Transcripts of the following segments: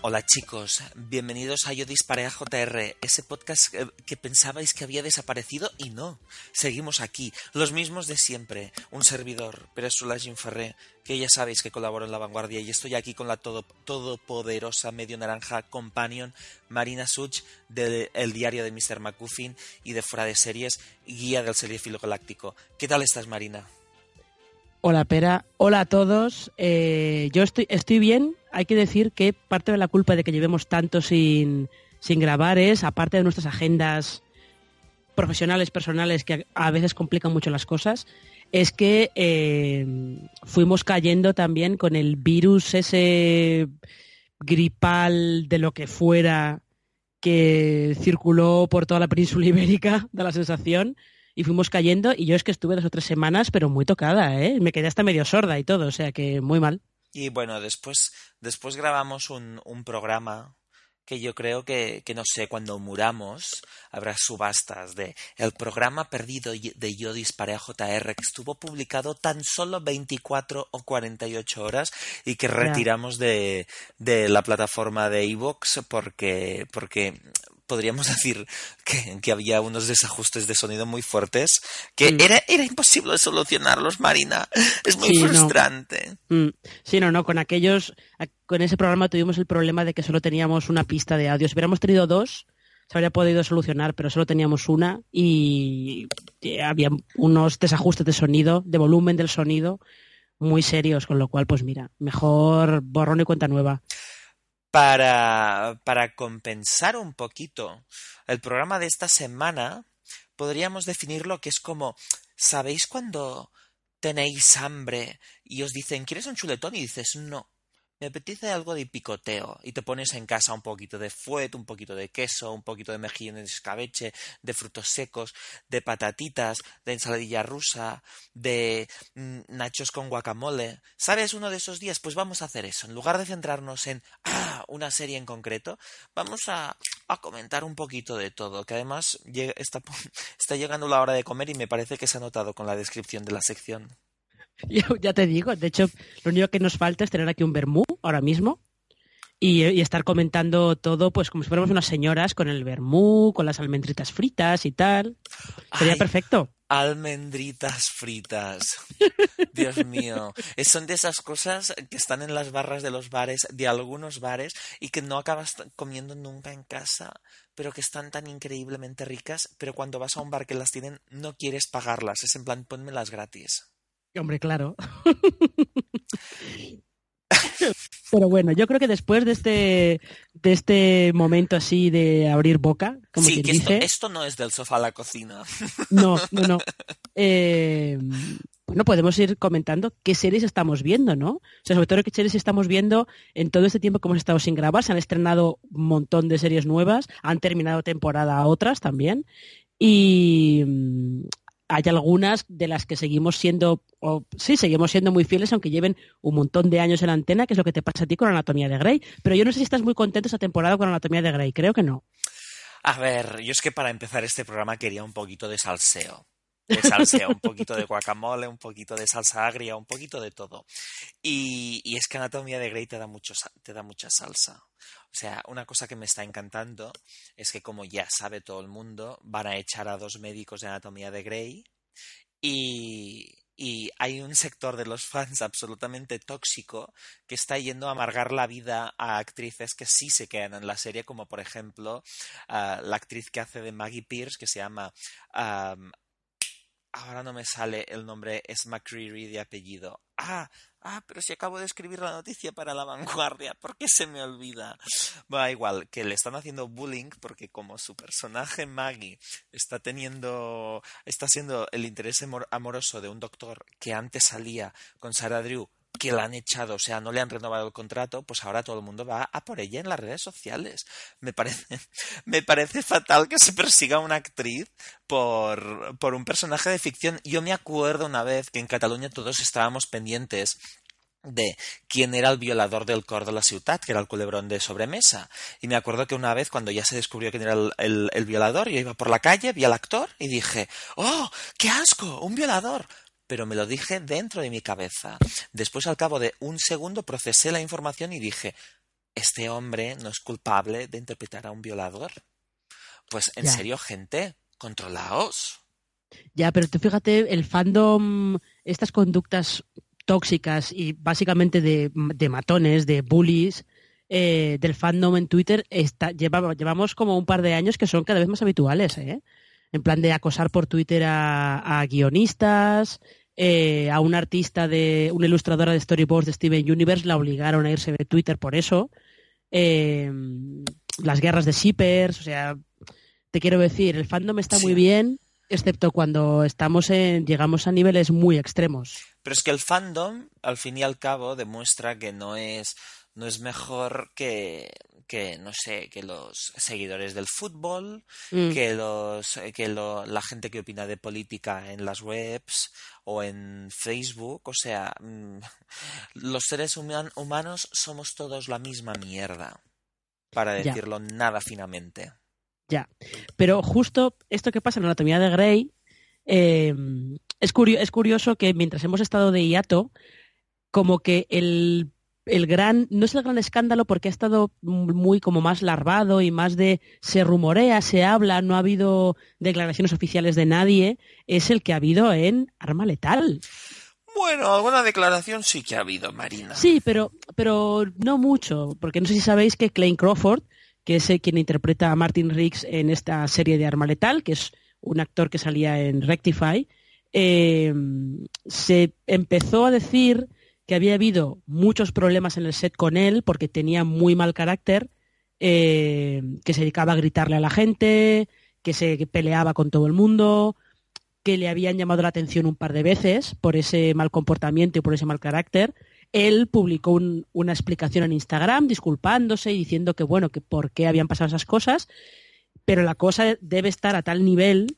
Hola chicos, bienvenidos a Yo Disparé a JR, ese podcast que, que pensabais que había desaparecido y no. Seguimos aquí, los mismos de siempre. Un servidor, Peresula Ferré, que ya sabéis que colaboro en La Vanguardia y estoy aquí con la todo, todopoderosa medio naranja companion Marina Such del el diario de Mr. McCuffin y de Fuera de Series, guía del seriefilo galáctico. ¿Qué tal estás, Marina? Hola, Pera. Hola a todos. Eh, yo estoy, estoy bien. Hay que decir que parte de la culpa de que llevemos tanto sin, sin grabar es, aparte de nuestras agendas profesionales, personales, que a veces complican mucho las cosas, es que eh, fuimos cayendo también con el virus ese gripal de lo que fuera que circuló por toda la península ibérica, da la sensación y fuimos cayendo y yo es que estuve dos o tres semanas pero muy tocada, ¿eh? Me quedé hasta medio sorda y todo, o sea que muy mal. Y bueno, después, después grabamos un, un programa que yo creo que, que, no sé, cuando muramos habrá subastas de el programa perdido de Yo Disparé a JR que estuvo publicado tan solo 24 o 48 horas y que retiramos de, de la plataforma de Evox porque, porque podríamos decir que, que, había unos desajustes de sonido muy fuertes que mm. era, era imposible solucionarlos, Marina. Es muy sí, frustrante. No. Mm. Sí, no, no, con aquellos, con ese programa tuvimos el problema de que solo teníamos una pista de audio. Si hubiéramos tenido dos, se habría podido solucionar, pero solo teníamos una y había unos desajustes de sonido, de volumen del sonido muy serios, con lo cual, pues mira, mejor borrón y cuenta nueva para, compensar un poquito el programa de esta semana, podríamos definirlo que es como, ¿sabéis cuando tenéis hambre y os dicen, ¿quieres un chuletón? Y dices, no me apetece algo de picoteo y te pones en casa un poquito de fuet, un poquito de queso, un poquito de mejillones de escabeche, de frutos secos, de patatitas, de ensaladilla rusa, de mm, nachos con guacamole. ¿Sabes uno de esos días? Pues vamos a hacer eso. En lugar de centrarnos en ah, una serie en concreto, vamos a, comentar un poquito de todo, que además está llegando la hora de comer y me parece que se ha notado con la descripción de la sección. Ya te digo, de hecho, lo único que nos falta es tener aquí un vermú ahora mismo y, y, estar comentando todo, pues como si fuéramos unas señoras con el vermú, con las almendritas fritas y tal. Sería Ay, perfecto. Almendritas fritas. Dios mío. Son de esas cosas que están en las barras de los bares, de algunos bares, y que no acabas comiendo nunca en casa, pero que están tan increíblemente ricas, pero cuando vas a un bar que las tienen, no quieres pagarlas. Es en plan, ponmelas gratis. Hombre, claro. Pero bueno, yo creo que después de este, de este momento así de abrir boca, como sí, que dice, esto, esto, no es del sofá a la cocina. No, no, no. Eh, bueno, podemos ir comentando qué series estamos viendo, ¿no? O sea, sobre todo qué series estamos viendo en todo este tiempo que hemos estado sin grabar. Se han estrenado un montón de series nuevas, han terminado temporada otras también. Y hay algunas de las que seguimos siendo, o sí, seguimos siendo muy fieles, aunque lleven un montón de años en la antena, que es lo que te pasa a ti con Anatomía de Grey. Pero yo no sé si estás muy contento esta temporada con Anatomía de Grey, creo que no. A ver, yo es que para empezar este programa quería un poquito de salseo. De salseo, un poquito de guacamole, un poquito de salsa agria, un poquito de todo. Y, y es que Anatomía de Grey te da, mucho, te da mucha salsa. O sea, una cosa que me está encantando es que, como ya sabe todo el mundo, van a echar a dos médicos de anatomía de Grey y, hay un sector de los fans absolutamente tóxico que está yendo a amargar la vida a actrices que sí se quedan en la serie, como por ejemplo uh, la actriz que hace de Maggie Pierce, que se llama. Ahora no me sale el nombre, es McCreary de apellido. Ah, Ah, pero si acabo de escribir la noticia para la vanguardia, ¿por qué se me olvida? Va igual, que le están haciendo bullying porque como su personaje Maggie está teniendo, está siendo el interés amoroso de un doctor que antes salía con Sarah Drew que la han echado, o sea, no le han renovado el contrato, pues ahora todo el mundo va a por ella en las redes sociales. Me parece, me parece fatal que se persiga a una actriz por, por un personaje de ficción. Yo me acuerdo una vez que en Cataluña todos estábamos pendientes de quién era el violador del cor de la ciutat, que era el culebrón de sobremesa. Y me acuerdo que una vez, cuando ya se descubrió quién era el, el, el violador, yo iba por la calle, vi al actor y dije, ¡Oh, qué asco! ¡Un violador! Pero me lo dije dentro de mi cabeza. Después, al cabo de un segundo, procesé la información y dije, este hombre no es culpable de interpretar a un violador. Pues en Ya. serio, gente, controlaos. Ya, pero tú fíjate, el fandom, estas conductas tóxicas y básicamente de, de matones, de bullies, eh, del fandom en Twitter, está, lleva- llevamos como un par de años que son cada vez más habituales, ¿eh? En plan de acosar por Twitter a, a guionistas, eh, a un artista de, una ilustradora de storyboards de Steven Universe la obligaron a irse de Twitter por eso. Eh, las guerras de shippers, o sea, te quiero decir, el fandom está Sí. muy bien, excepto cuando estamos en, llegamos a niveles muy extremos. Pero es que el fandom, al fin y al cabo, demuestra que no es, no es mejor que, que, no sé, que los seguidores del fútbol, Mm. que los, que lo- la gente que opina de política en las webs o en Facebook. O sea, mm, los seres human- humanos somos todos la misma mierda. Para Ya. decirlo nada finamente. Ya. Pero justo esto que pasa en Anatomía de Grey, eh, es, curio- es curioso que mientras hemos estado de hiato, como que el, el gran, no es el gran escándalo porque ha estado muy como más larvado y más de se rumorea, se habla, no ha habido declaraciones oficiales de nadie, es el que ha habido en Arma Letal. Bueno, alguna declaración sí que ha habido, Marina. Sí, pero, pero no mucho, porque no sé si sabéis que Clayne Crawford, que es quien interpreta a Martin Riggs en esta serie de Arma Letal, que es un actor que salía en Rectify, eh, se empezó a decir que había habido muchos problemas en el set con él porque tenía muy mal carácter, eh, que se dedicaba a gritarle a la gente, que se peleaba con todo el mundo, que le habían llamado la atención un par de veces por ese mal comportamiento y por ese mal carácter. Él publicó un- una explicación en Instagram disculpándose y diciendo que bueno, que por qué habían pasado esas cosas, pero la cosa debe estar a tal nivel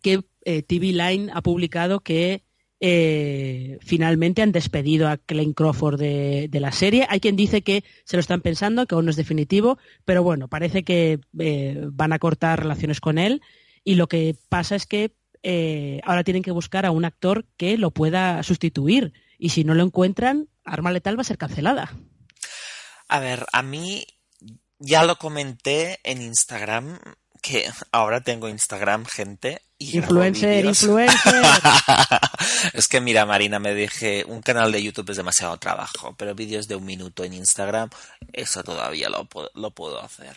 que eh, TV Line ha publicado que eh, finalmente han despedido a Clayne Crawford de, de la serie. Hay quien dice que se lo están pensando, que aún no es definitivo, pero bueno, parece que eh, van a cortar relaciones con él y lo que pasa es que eh, ahora tienen que buscar a un actor que lo pueda sustituir y si no lo encuentran, Arma Letal va a ser cancelada. A ver, a mí ya lo comenté en Instagram, que ahora tengo Instagram, gente. Influencer, influencer. es que mira, Marina, me dije, un canal de YouTube es demasiado trabajo, pero vídeos de un minuto en Instagram, eso todavía lo, lo puedo hacer.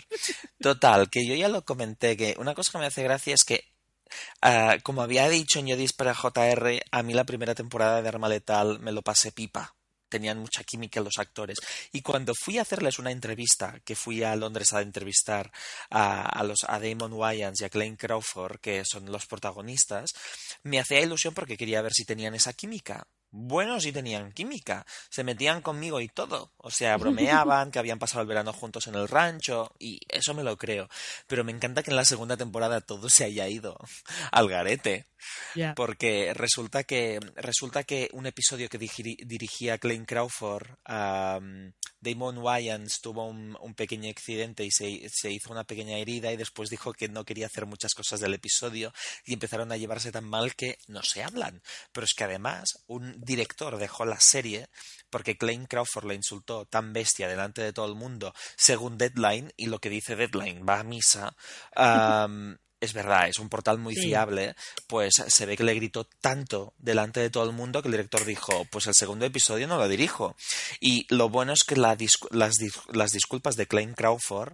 Total, que yo ya lo comenté, que una cosa que me hace gracia es que, ah, como había dicho en Yodis para JR, a mí la primera temporada de Arma Letal me lo pasé pipa. Tenían mucha química los actores. Y cuando fui a hacerles una entrevista, que fui a Londres a entrevistar a, a los, a Damon Wayans y a Clayne Crawford, que son los protagonistas, me hacía ilusión porque quería ver si tenían esa química. Bueno, sí tenían química. Se metían conmigo y todo. O sea, bromeaban, que habían pasado el verano juntos en el rancho, y eso me lo creo. Pero me encanta que en la segunda temporada todo se haya ido al garete. Porque resulta que, resulta que un episodio que dirigía Clayne Crawford, um, Damon Wayans tuvo un, un pequeño accidente y se, se hizo una pequeña herida y después dijo que no quería hacer muchas cosas del episodio y empezaron a llevarse tan mal que no se hablan. Pero es que además un director dejó la serie porque Clayne Crawford le insultó tan bestia delante de todo el mundo según Deadline y lo que dice Deadline va a misa. um, es verdad, es un portal muy Sí. fiable, pues se ve que le gritó tanto delante de todo el mundo que el director dijo, pues el segundo episodio no lo dirijo. Y lo bueno es que la discu- las, dis- las disculpas de Clayne Crawford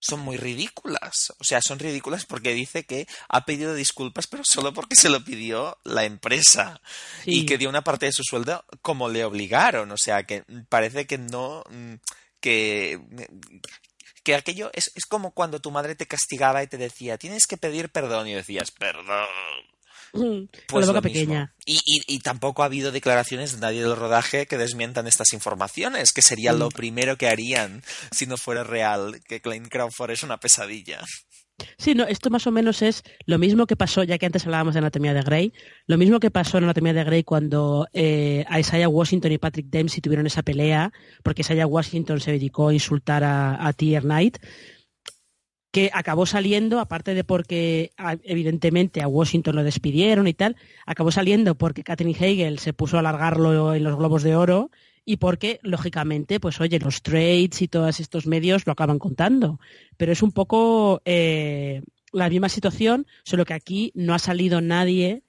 son muy ridículas. O sea, son ridículas porque dice que ha pedido disculpas, pero solo porque se lo pidió la empresa. Sí. Y que dio una parte de su sueldo como le obligaron. O sea, que parece que no. mm, que. Que aquello es, es como cuando tu madre te castigaba y te decía, tienes que pedir perdón, y decías, perdón. Con Pues lo mismo. pequeña. Y, y, y tampoco ha habido declaraciones de nadie del rodaje que desmientan estas informaciones, que sería Mm. lo primero que harían si no fuera real, que Clayne Crawford es una pesadilla. Sí, no, esto más o menos es lo mismo que pasó, ya que antes hablábamos de Anatomía de Grey, lo mismo que pasó en Anatomía de Grey cuando eh, Isaiah Washington y Patrick Dempsey tuvieron esa pelea, porque Isaiah Washington se dedicó a insultar a, a Tier Knight, que acabó saliendo, aparte de porque evidentemente a Washington lo despidieron y tal, acabó saliendo porque Catherine Hegel se puso a alargarlo en los globos de oro y porque, lógicamente, pues oye, los trades y todos estos medios lo acaban contando. Pero es un poco eh, la misma situación, solo que aquí no ha salido nadie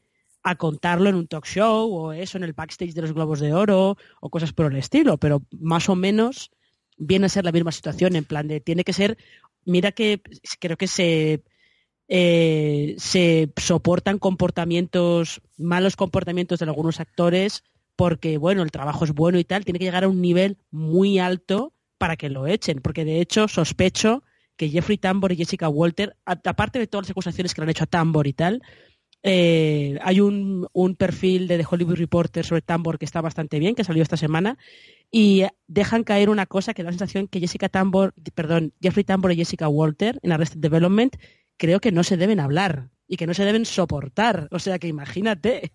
a contarlo en un talk show o eso en el backstage de los Globos de Oro o cosas por el estilo, pero más o menos viene a ser la misma situación, en plan de tiene que ser, mira que creo que se, eh, se soportan comportamientos, malos comportamientos de algunos actores porque, bueno, el trabajo es bueno y tal, tiene que llegar a un nivel muy alto para que lo echen, porque de hecho sospecho que Jeffrey Tambor y Jessica Walter, aparte de todas las acusaciones que le han hecho a Tambor y tal, eh, hay un, un, perfil de The Hollywood Reporter sobre Tambor que está bastante bien, que salió esta semana, y dejan caer una cosa que da la sensación que Jessica Tambor, perdón, Jeffrey Tambor y Jessica Walter en Arrested Development creo que no se deben hablar y que no se deben soportar. O sea que imagínate.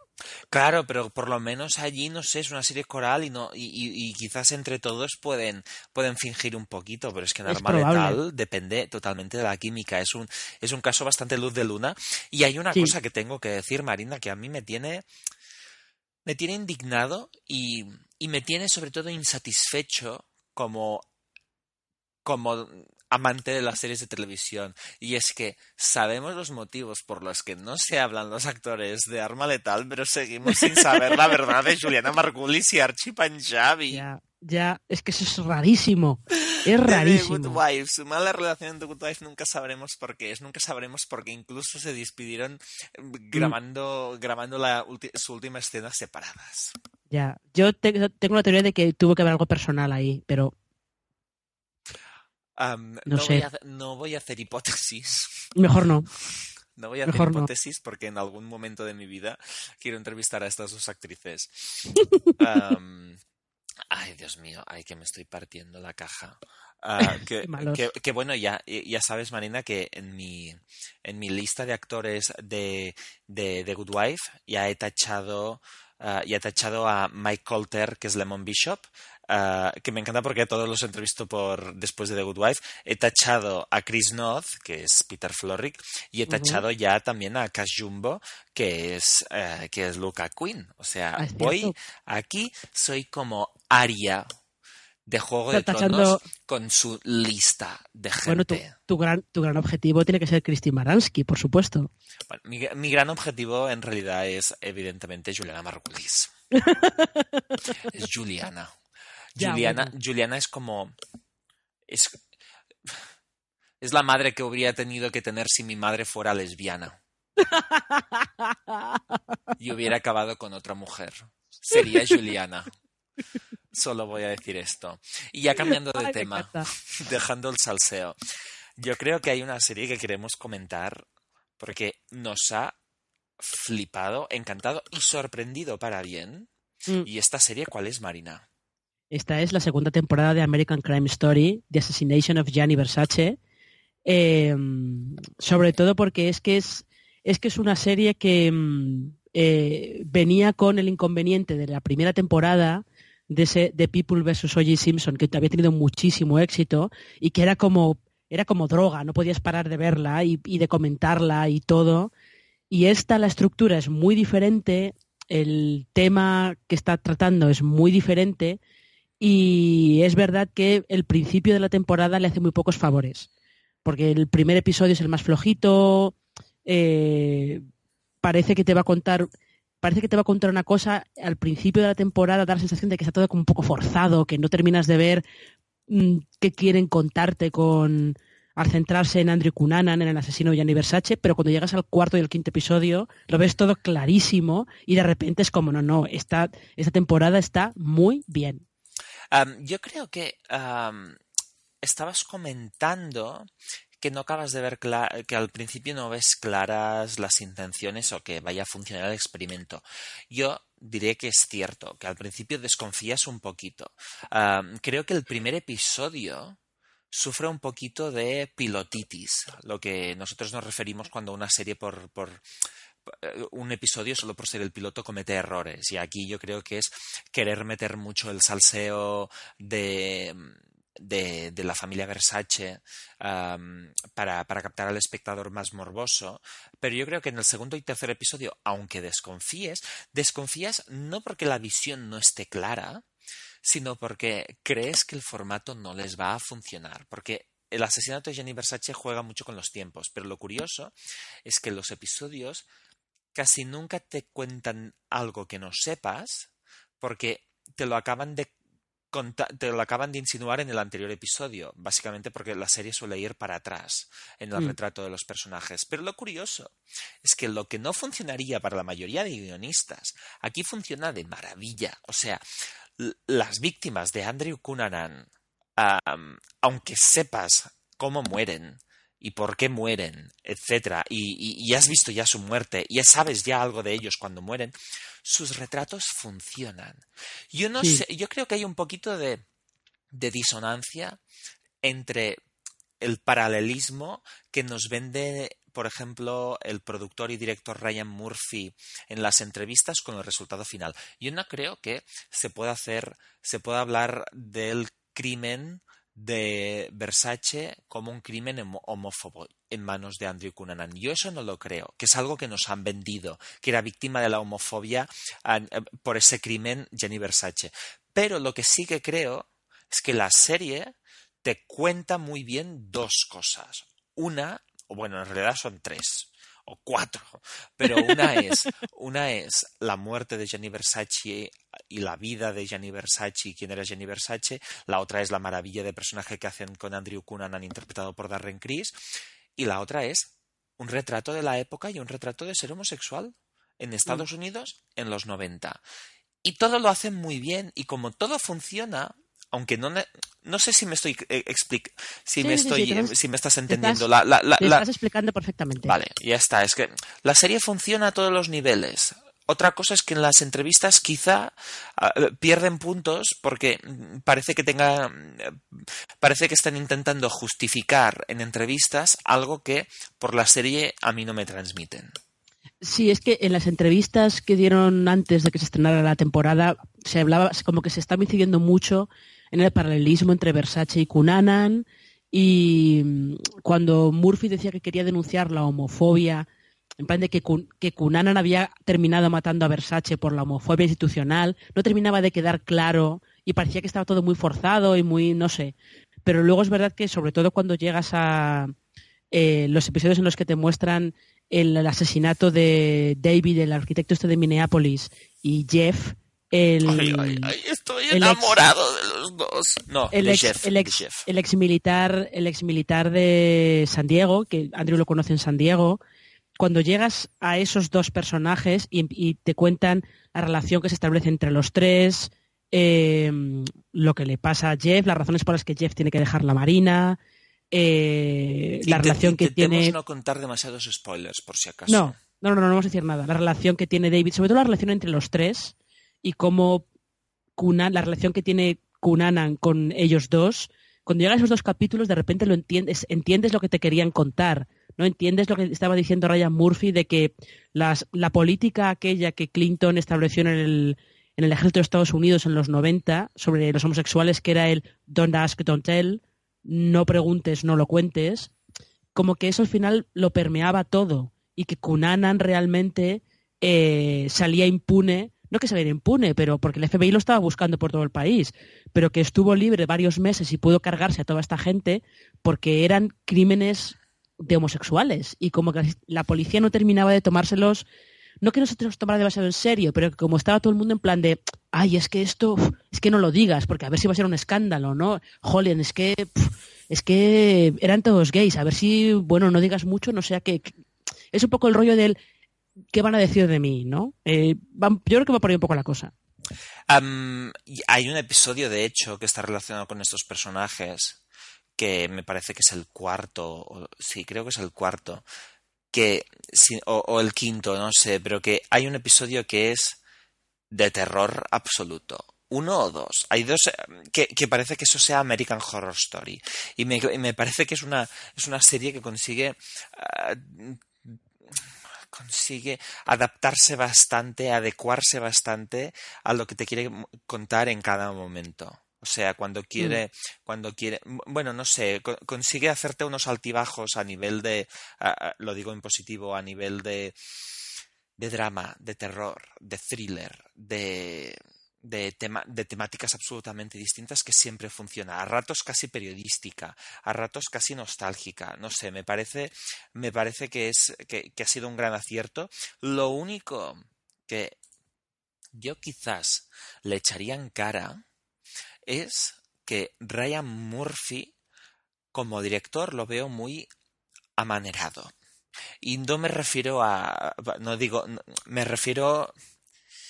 Claro, pero por lo menos allí, no sé, es una serie coral y no y, quizás entre todos pueden, pueden fingir un poquito, pero es que normal tal depende totalmente de la química. Es un, es un caso bastante luz de luna. Y hay una cosa que tengo que decir, Marina, que a mí me tiene, me tiene indignado y, y me tiene sobre todo insatisfecho como como amante de las series de televisión. Y es que sabemos los motivos por los que no se hablan los actores de Arma Letal, pero seguimos sin saber la verdad de Juliana Margulis y Archie Panjabi. Ya, ya, es que eso es rarísimo. Es rarísimo. The Good Wife, su mala relación de Good Wife nunca sabremos por qué es, nunca sabremos por qué incluso se despidieron mm, grabando, grabando la su última escena separadas. Ya, yo tengo la teoría de que tuvo que haber algo personal ahí, pero no, Voy a, no, Voy a, hacer hipótesis. Mejor no. No voy a hacer hipótesis porque en algún momento de mi vida quiero entrevistar a estas dos actrices. ay, Dios mío, ay, que me estoy partiendo la caja. Ah, que, bueno, ya, ya sabes, Marina, que en mi, en mi lista de actores de, de, de Good Wife ya he tachado, uh, ya he tachado a Mike Colter, que es Lemon Bishop, Ah, que me encanta porque todos los entrevisto por después de The Good Wife. He tachado a Chris Noth, que es Peter Florrick, y he tachado ya también a Cash Jumbo, que es, uh, que es Luca Quinn. O sea, ah, voy aquí, soy como Aria de Juego de Tronos con su lista de gente. Bueno, tu, gran, tu gran objetivo tiene que ser Christine Maransky, por supuesto. mi, mi, gran objetivo en realidad es evidentemente Juliana Margulis. es Juliana. Juliana, Juliana es como. Es, es la madre que habría tenido que tener si mi madre fuera lesbiana. y hubiera acabado con otra mujer. Sería Juliana. Solo voy a decir esto. Y ya cambiando de tema, dejando el salseo. Yo creo que hay una serie que queremos comentar porque nos ha flipado, encantado y sorprendido para bien. Mm. ¿Y esta serie cuál es, Marina? Esta es la segunda temporada de American Crime Story, The Assassination of Gianni Versace. Em, sobre todo porque es que es, es que es una serie que em, eh, venía con el inconveniente de la primera temporada de ese de People vs. O.J. Simpson, que había tenido muchísimo éxito y que era como era como droga, no podías parar de verla y de comentarla y todo. Y esta, la estructura es muy diferente, el tema que está tratando es muy diferente y es verdad que el principio de la temporada le hace muy pocos favores, porque el primer episodio es el más flojito, eh, parece que te va a contar parece que te va a contar una cosa al principio de la temporada da la sensación de que está todo como un poco forzado, que no terminas de ver mm, qué quieren contarte con al centrarse en Andrew Cunanan, en el asesino Gianni Versace, pero cuando llegas al cuarto y el quinto episodio lo ves todo clarísimo y de repente es como, no, no, esta temporada está muy bien yo creo que estabas comentando que no acabas de ver que al principio no ves claras las intenciones o que vaya a funcionar el experimento. Yo diré que es cierto, que al principio desconfías un poquito. creo que el primer episodio sufre un poquito de pilotitis, lo que nosotros nos referimos cuando una serie por, por un episodio solo por ser el piloto comete errores. Y aquí yo creo que es querer meter mucho el salseo de, de, la familia Versace para, para, captar al espectador más morboso. Pero yo creo que en el segundo y tercer episodio, aunque desconfíes, desconfías no porque la visión no esté clara, sino porque crees que el formato no les va a funcionar. Porque el asesinato de Jenny Versace juega mucho con los tiempos, pero lo curioso es que los episodios casi nunca te cuentan algo que no sepas, porque te lo acaban de te lo acaban de insinuar en el anterior episodio, básicamente porque la serie suele ir para atrás en el mm. retrato de los personajes. Pero lo curioso es que lo que no funcionaría para la mayoría de guionistas, aquí funciona de maravilla. O sea, las víctimas de Andrew Cunanan, aunque sepas cómo mueren, y por qué mueren, etcétera, y, has visto ya su muerte, y sabes ya algo de ellos cuando mueren, sus retratos funcionan. Yo no sé, yo creo que hay un poquito de, de disonancia entre el paralelismo que nos vende, por ejemplo, el productor y director Ryan Murphy en las entrevistas con el resultado final. Yo no creo que se pueda hacer, se pueda hablar del crimen de Versace como un crimen homófobo en manos de Andrew Cunanan. Yo eso no lo creo, que es algo que nos han vendido, que era víctima de la homofobia eh, por ese crimen Jenny Versace. Pero lo que sí que creo es que la serie te cuenta muy bien dos cosas. Una, o bueno, en realidad son tres o cuatro, pero una es, una es la muerte de Gianni Versace y la vida de Gianni Versace y quién era Gianni Versace, la otra es la maravilla de personaje que hacen con Andrew Cunanan interpretado por Darren Criss, y la otra es un retrato de la época y un retrato de ser homosexual en Estados mm. Unidos en los 90. Y todo lo hacen muy bien y como todo funciona, aunque no, no sé si me estoy eh, si me estoy si me estás entendiendo. La, la, la, estás explicando perfectamente. Vale ya está es que la serie funciona a todos los niveles. Otra cosa es que en las entrevistas quizá ah, pierden puntos porque parece que tenga parece que están intentando justificar en entrevistas algo que por la serie a mí no me transmiten. Sí, es que en las entrevistas que dieron antes de que se estrenara la temporada se hablaba como que se está incidiendo mucho en el paralelismo entre Versace y Cunanan y mm, cuando Murphy decía que quería denunciar la homofobia, en plan de que, que Cunanan había terminado matando a Versace por la homofobia institucional, no terminaba de quedar claro y parecía que estaba todo muy forzado y muy, no sé. Pero luego es verdad que sobre todo cuando llegas a eh, los episodios en los que te muestran el, asesinato de David, el arquitecto este de Minneapolis, y Jeff, el, estoy enamorado de los dos. No, el ex, el ex, militar, el ex militar de San Diego, que Andrew lo conoce en San Diego. Cuando llegas a esos dos personajes y, te cuentan la relación que se establece entre los tres, em, lo que le pasa a Jeff, las razones por las que Jeff tiene que dejar la marina, eh, la relación que tiene. no contar demasiados spoilers, por si acaso. No, no, no, no vamos a decir nada. La relación que tiene David, sobre todo la relación entre los tres y cómo la relación que tiene Kunanan con ellos dos, cuando llegan esos dos capítulos de repente lo entiendes, entiendes lo que te querían contar, ¿no? Entiendes lo que estaba diciendo Ryan Murphy de que la política aquella que Clinton estableció en el, en el ejército de Estados Unidos en los 90 sobre los homosexuales, que era el don't ask, don't tell, no preguntes, no lo cuentes, como que eso al final lo permeaba todo y que Kunanan realmente eh, salía impune no que saliera impune, pero porque el FBI lo estaba buscando por todo el país, pero que estuvo libre varios meses y pudo cargarse a toda esta gente porque eran crímenes de homosexuales y como que la policía no terminaba de tomárselos no que no se los tomara demasiado en serio, pero que como estaba todo el mundo en plan de, ay, es que esto, es que no lo digas, porque a ver si va a ser un escándalo, ¿no? Jolien, es que, es que eran todos gays, a ver si, bueno, no digas mucho, no sea que, es un poco el rollo del, ¿qué van a decir de mí? ¿no? Eh, yo creo que va por ahí un poco la cosa. hay un episodio, de hecho, que está relacionado con estos personajes, que me parece que es el cuarto, sí, creo que es el cuarto, que, o, el quinto, no sé, pero que hay un episodio que es de terror absoluto. Uno o dos. Hay dos que, parece que eso sea American Horror Story. Y me, parece que es una, es una serie que consigue ah, consigue adaptarse bastante, adecuarse bastante a lo que te quiere contar en cada momento. O sea, cuando quiere, mm. cuando quiere, bueno, no sé, consigue hacerte unos altibajos a nivel de, lo digo en positivo, a nivel de, de drama, de terror, de thriller, de, de, de, temáticas absolutamente distintas que siempre funciona. A ratos casi periodística, a ratos casi nostálgica. No sé, me parece, me parece que, es, que, que ha sido un gran acierto. Lo único que yo quizás le echaría en cara es que Ryan Murphy como director lo veo muy amanerado. Y no me refiero a. No digo. Me refiero.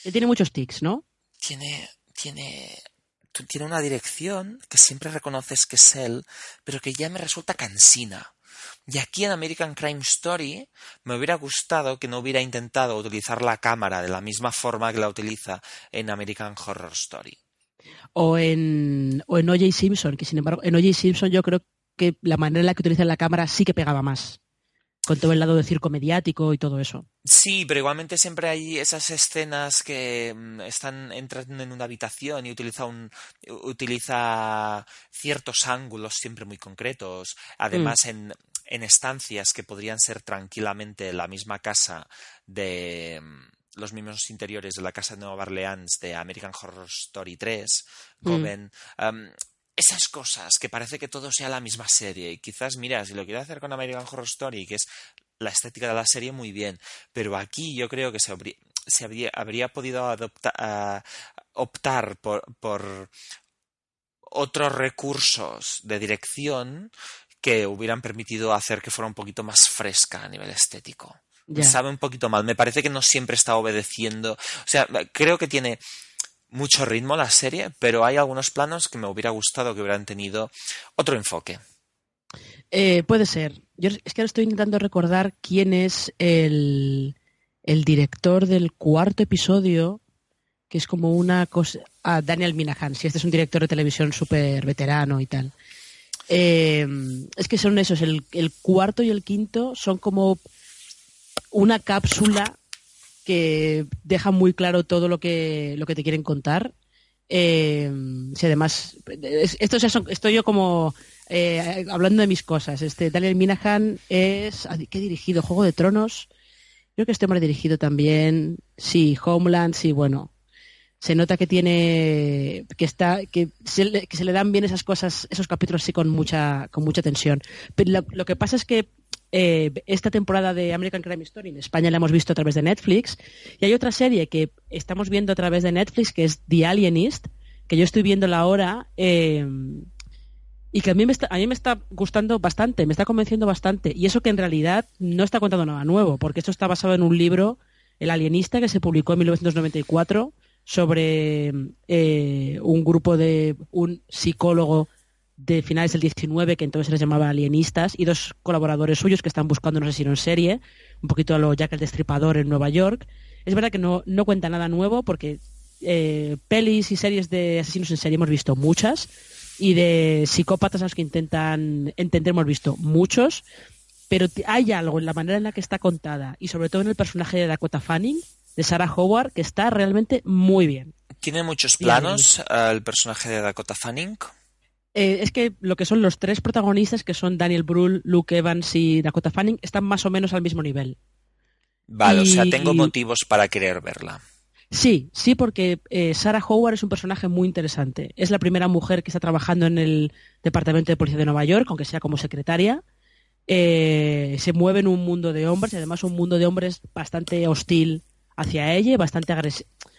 Tiene muchos tics, ¿no? Tiene. Tiene. Tiene una dirección que siempre reconoces que es él, pero que ya me resulta cansina. Y aquí en American Crime Story me hubiera gustado que no hubiera intentado utilizar la cámara de la misma forma que la utiliza en American Horror Story. O en, o en O.J. Simpson, que sin embargo, en O.J. Simpson yo creo que la manera en la que utiliza la cámara sí que pegaba más con todo el lado de circo mediático y todo eso. Sí, pero igualmente siempre hay esas escenas que mm, están entrando en una habitación y utiliza un utiliza ciertos ángulos siempre muy concretos. Además, mm. en, en estancias que podrían ser tranquilamente la misma casa de mm, los mismos interiores de la casa de Nueva Orleans de American Horror Story 3, Coven, esas cosas que parece que todo sea la misma serie. Y quizás, mira, si lo quiero hacer con American Horror Story, que es la estética de la serie, muy bien. Pero aquí yo creo que se habría, podido optar por, por otros recursos de dirección que hubieran permitido hacer que fuera un poquito más fresca a nivel estético. Sabe un poquito mal. Me parece que no siempre está obedeciendo. O sea, creo que tiene mucho ritmo la serie, pero hay algunos planos que me hubiera gustado que hubieran tenido otro enfoque. Eh, puede ser. Yo es que ahora estoy intentando recordar quién es el, el director del cuarto episodio, que es como una cosa. Ah, Daniel Minahan, si este es un director de televisión súper veterano y tal. Eh, es que son esos, el, el cuarto y el quinto son como una cápsula que deja muy claro todo lo que, lo que te quieren contar. Eh, si además, esto es estoy yo como eh, hablando de mis cosas. Este Daniel Minahan es, ¿qué ha dirigido? Juego de Tronos. Creo que este hombre ha dirigido también, sí, Homeland, sí, bueno. Se nota que tiene, que está, que se, le, que se le dan bien esas cosas, esos capítulos así con mucha, con mucha tensión. Pero lo que pasa es que eh, esta temporada de American Crime Story en España la hemos visto a través de Netflix. Y hay otra serie que estamos viendo a través de Netflix que es The Alienist que yo estoy viendo ahora eh, y que a mí, me está, a mí me está gustando bastante, me está convenciendo bastante. Y eso que en realidad no está contando nada nuevo porque esto está basado en un libro El Alienista que se publicó en 1994 sobre eh, un grupo de un psicólogo de finales del 19, que entonces se les llamaba alienistas, y dos colaboradores suyos que están buscando un asesino en serie, un poquito a lo Jack el Destripador en Nueva York. Es verdad que no, no cuenta nada nuevo porque eh, pelis y series de asesinos en serie hemos visto muchas y de psicópatas a los que intentan entender hemos visto muchos, pero hay algo en la manera en la que está contada y sobre todo en el personaje de Dakota Fanning, de Sarah Howard, que está realmente muy bien. ¿Tiene muchos planos el personaje de Dakota Fanning? Eh, es que lo que son los tres protagonistas, que son Daniel Brühl, Luke Evans y Dakota Fanning, están más o menos al mismo nivel. Vale, o sea, tengo motivos para querer verla. Sí, sí, porque eh, Sarah Howard es un personaje muy interesante. Es la primera mujer que está trabajando en el Departamento de Policía de Nueva York, aunque sea como secretaria. Eh, se mueve en un mundo de hombres y además un mundo de hombres bastante hostil hacia ella, bastante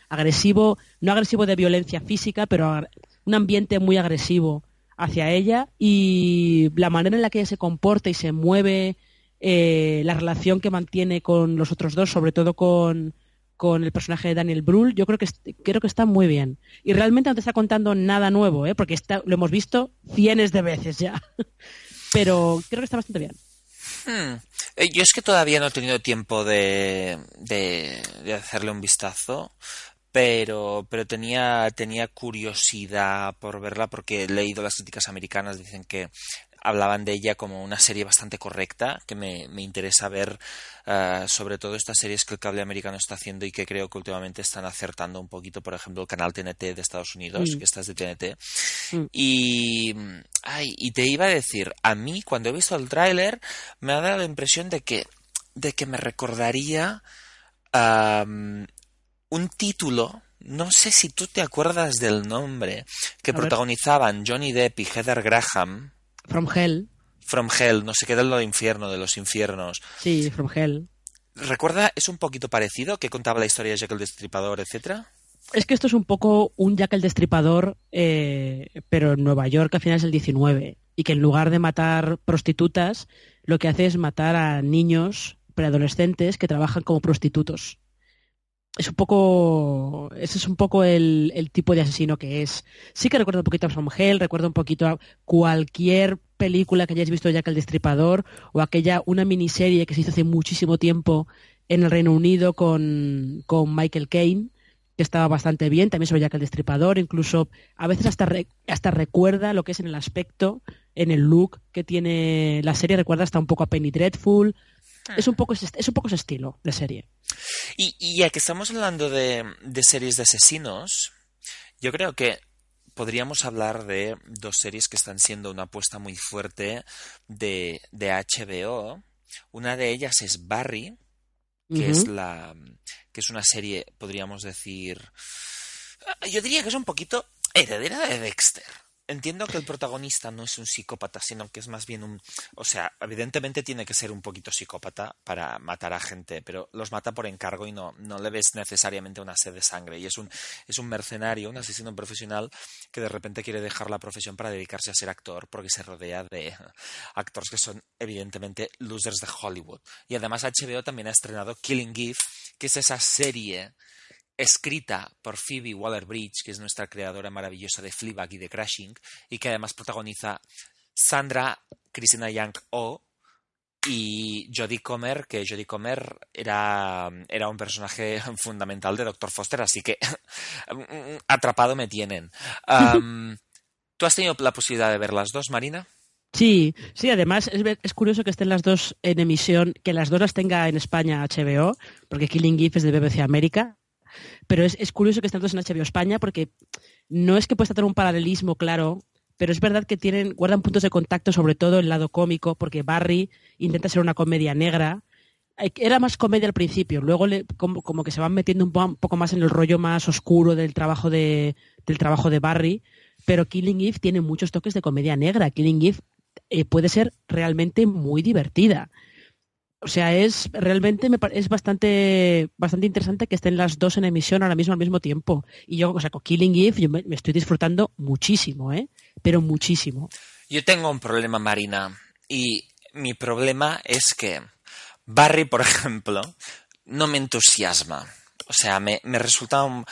agresivo, no agresivo de violencia física, pero un ambiente muy agresivo hacia ella y la manera en la que ella se comporta y se mueve, eh, la relación que mantiene con los otros dos, sobre todo con, con el personaje de Daniel Brühl, yo creo que creo que está muy bien. Y realmente no te está contando nada nuevo, ¿eh? porque está, lo hemos visto cientos de veces ya. Pero creo que está bastante bien. Hmm. Eh, yo es que todavía no he tenido tiempo de, de, de hacerle un vistazo pero, pero tenía, tenía curiosidad por verla porque he leído las críticas americanas, dicen que hablaban de ella como una serie bastante correcta, que me, me interesa ver uh, sobre todo estas series que el cable americano está haciendo y que creo que últimamente están acertando un poquito, por ejemplo, el canal TNT de Estados Unidos, mm. que está de TNT. Mm. Y, ay, y te iba a decir, a mí cuando he visto el tráiler me ha dado la impresión de que, de que me recordaría um, un título no sé si tú te acuerdas del nombre, que protagonizaban Johnny Depp y Heather Graham. From Hell. From Hell, no sé qué del infierno, de los infiernos. Sí, From Hell. ¿Recuerda? ¿Es un poquito parecido que contaba la historia de Jack el Destripador, etcétera? Es que esto es un poco un Jack el Destripador, eh, pero en Nueva York a finales del 19. Y que en lugar de matar prostitutas, lo que hace es matar a niños preadolescentes que trabajan como prostitutos. Es un poco. Ese es un poco el, tipo de asesino que es. Sí que recuerdo un poquito a From Hell, recuerdo un poquito a cualquier película que hayáis visto Jack el Destripador, o aquella, una miniserie que se hizo hace muchísimo tiempo en el Reino Unido con, con Michael Caine que estaba bastante bien, también sobre Jack el Destripador, incluso a veces hasta, hasta recuerda lo que es en el aspecto, en el look que tiene la serie, recuerda hasta un poco a Penny Dreadful, ah. es un poco, es un poco ese estilo de serie. Y, ya que estamos hablando de, de series de asesinos, yo creo que podríamos hablar de dos series que están siendo una apuesta muy fuerte de, de HBO. Una de ellas es Barry, que es la que es una serie, podríamos decir, yo diría que es un poquito heredera de Dexter. Entiendo que el protagonista no es un psicópata, sino que es más bien un... O sea, evidentemente tiene que ser un poquito psicópata para matar a gente, pero los mata por encargo y no, no le ves necesariamente una sed de sangre. Y es un, es un mercenario, un asesino profesional que de repente quiere dejar la profesión para dedicarse a ser actor porque se rodea de actores que son evidentemente losers de Hollywood. Y además HBO también ha estrenado Killing Eve, que es esa serie escrita por Phoebe Waller-Bridge, que es nuestra creadora maravillosa de Fleabag y de Crashing, y que además protagoniza Sandra Christina Young O y Jodie Comer, que Jodie Comer era, era un personaje fundamental de Dr. Foster, así que atrapado me tienen. ¿Tú has tenido la posibilidad de ver las dos, Marina? Sí, sí, además es, es, curioso que estén las dos en emisión, que las dos las tenga en España HBO, porque Killing Eve es de BBC América, pero es, curioso que estén dos en HBO España porque no es que pueda tener un paralelismo claro, pero es verdad que tienen, guardan puntos de contacto, sobre todo el lado cómico, porque Barry intenta ser una comedia negra. Era más comedia al principio, luego como, que se van metiendo un, poco más en el rollo más oscuro del trabajo de, del trabajo de Barry, pero Killing Eve tiene muchos toques de comedia negra. Killing Eve eh, puede ser realmente muy divertida. O sea, es realmente me, es bastante bastante interesante que estén las dos en emisión ahora mismo al mismo tiempo. Y yo, o sea, con Killing Eve yo me, estoy disfrutando muchísimo, ¿eh? Pero muchísimo. Yo tengo un problema, Marina, y mi problema es que Barry, por ejemplo, no me entusiasma. O sea, me, me resulta un...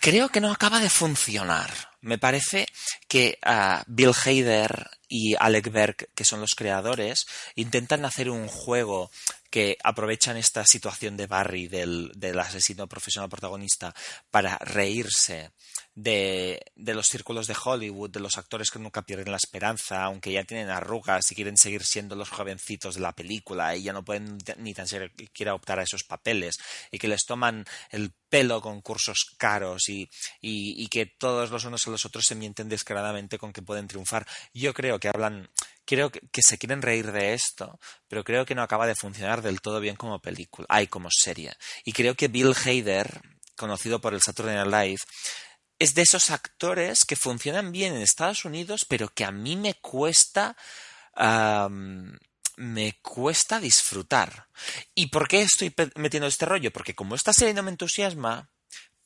Creo que no acaba de funcionar. Me parece que uh, Bill Hader y Alec Berg, que son los creadores, intentan hacer un juego que aprovechan esta situación de Barry, del, del asesino profesional protagonista, para reírse de, de, los círculos de Hollywood, de los actores que nunca pierden la esperanza, aunque ya tienen arrugas y quieren seguir siendo los jovencitos de la película y ya no pueden ni tan siquiera optar a esos papeles, y que les toman el pelo con cursos caros y, y, y que todos los unos a los otros se mienten descaradamente con que pueden triunfar. Yo creo que hablan creo que, se quieren reír de esto, pero creo que no acaba de funcionar del todo bien como película, hay como serie. Y creo que Bill Hader, conocido por el Saturday Night Live, es de esos actores que funcionan bien en Estados Unidos, pero que a mí me cuesta me cuesta disfrutar. ¿Y por qué estoy metiendo este rollo? Porque como esta serie no me entusiasma,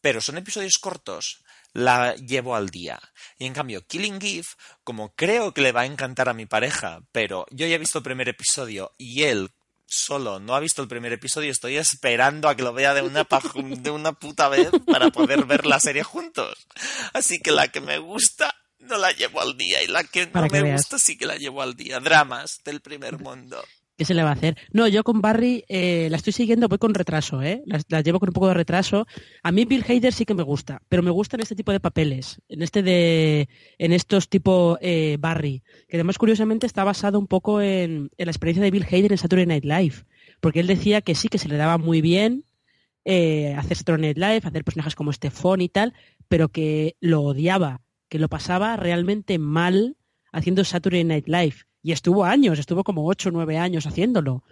pero son episodios cortos, la llevo al día. Y en cambio, Killing Eve, como creo que le va a encantar a mi pareja, pero yo ya he visto el primer episodio y él solo no ha visto el primer episodio, estoy esperando a que lo vea de una, de una puta vez para poder ver la serie juntos. Así que la que me gusta no la llevo al día y la que no me gusta sí que la llevo al día. Dramas del primer mundo. ¿Qué se le va a hacer? No, yo con Barry eh, la estoy siguiendo, voy con retraso, ¿eh? La, llevo con un poco de retraso. A mí Bill Hader sí que me gusta, pero me gusta en este tipo de papeles, en este de, en estos tipo eh, Barry, que además curiosamente está basado un poco en, la experiencia de Bill Hader en Saturday Night Live, porque él decía que sí, que se le daba muy bien eh, hacer Saturday Night Live, hacer personajes como Stefan y tal, pero que lo odiaba, que lo pasaba realmente mal haciendo Saturday Night Live y estuvo años, estuvo como ocho o nueve años haciéndolo.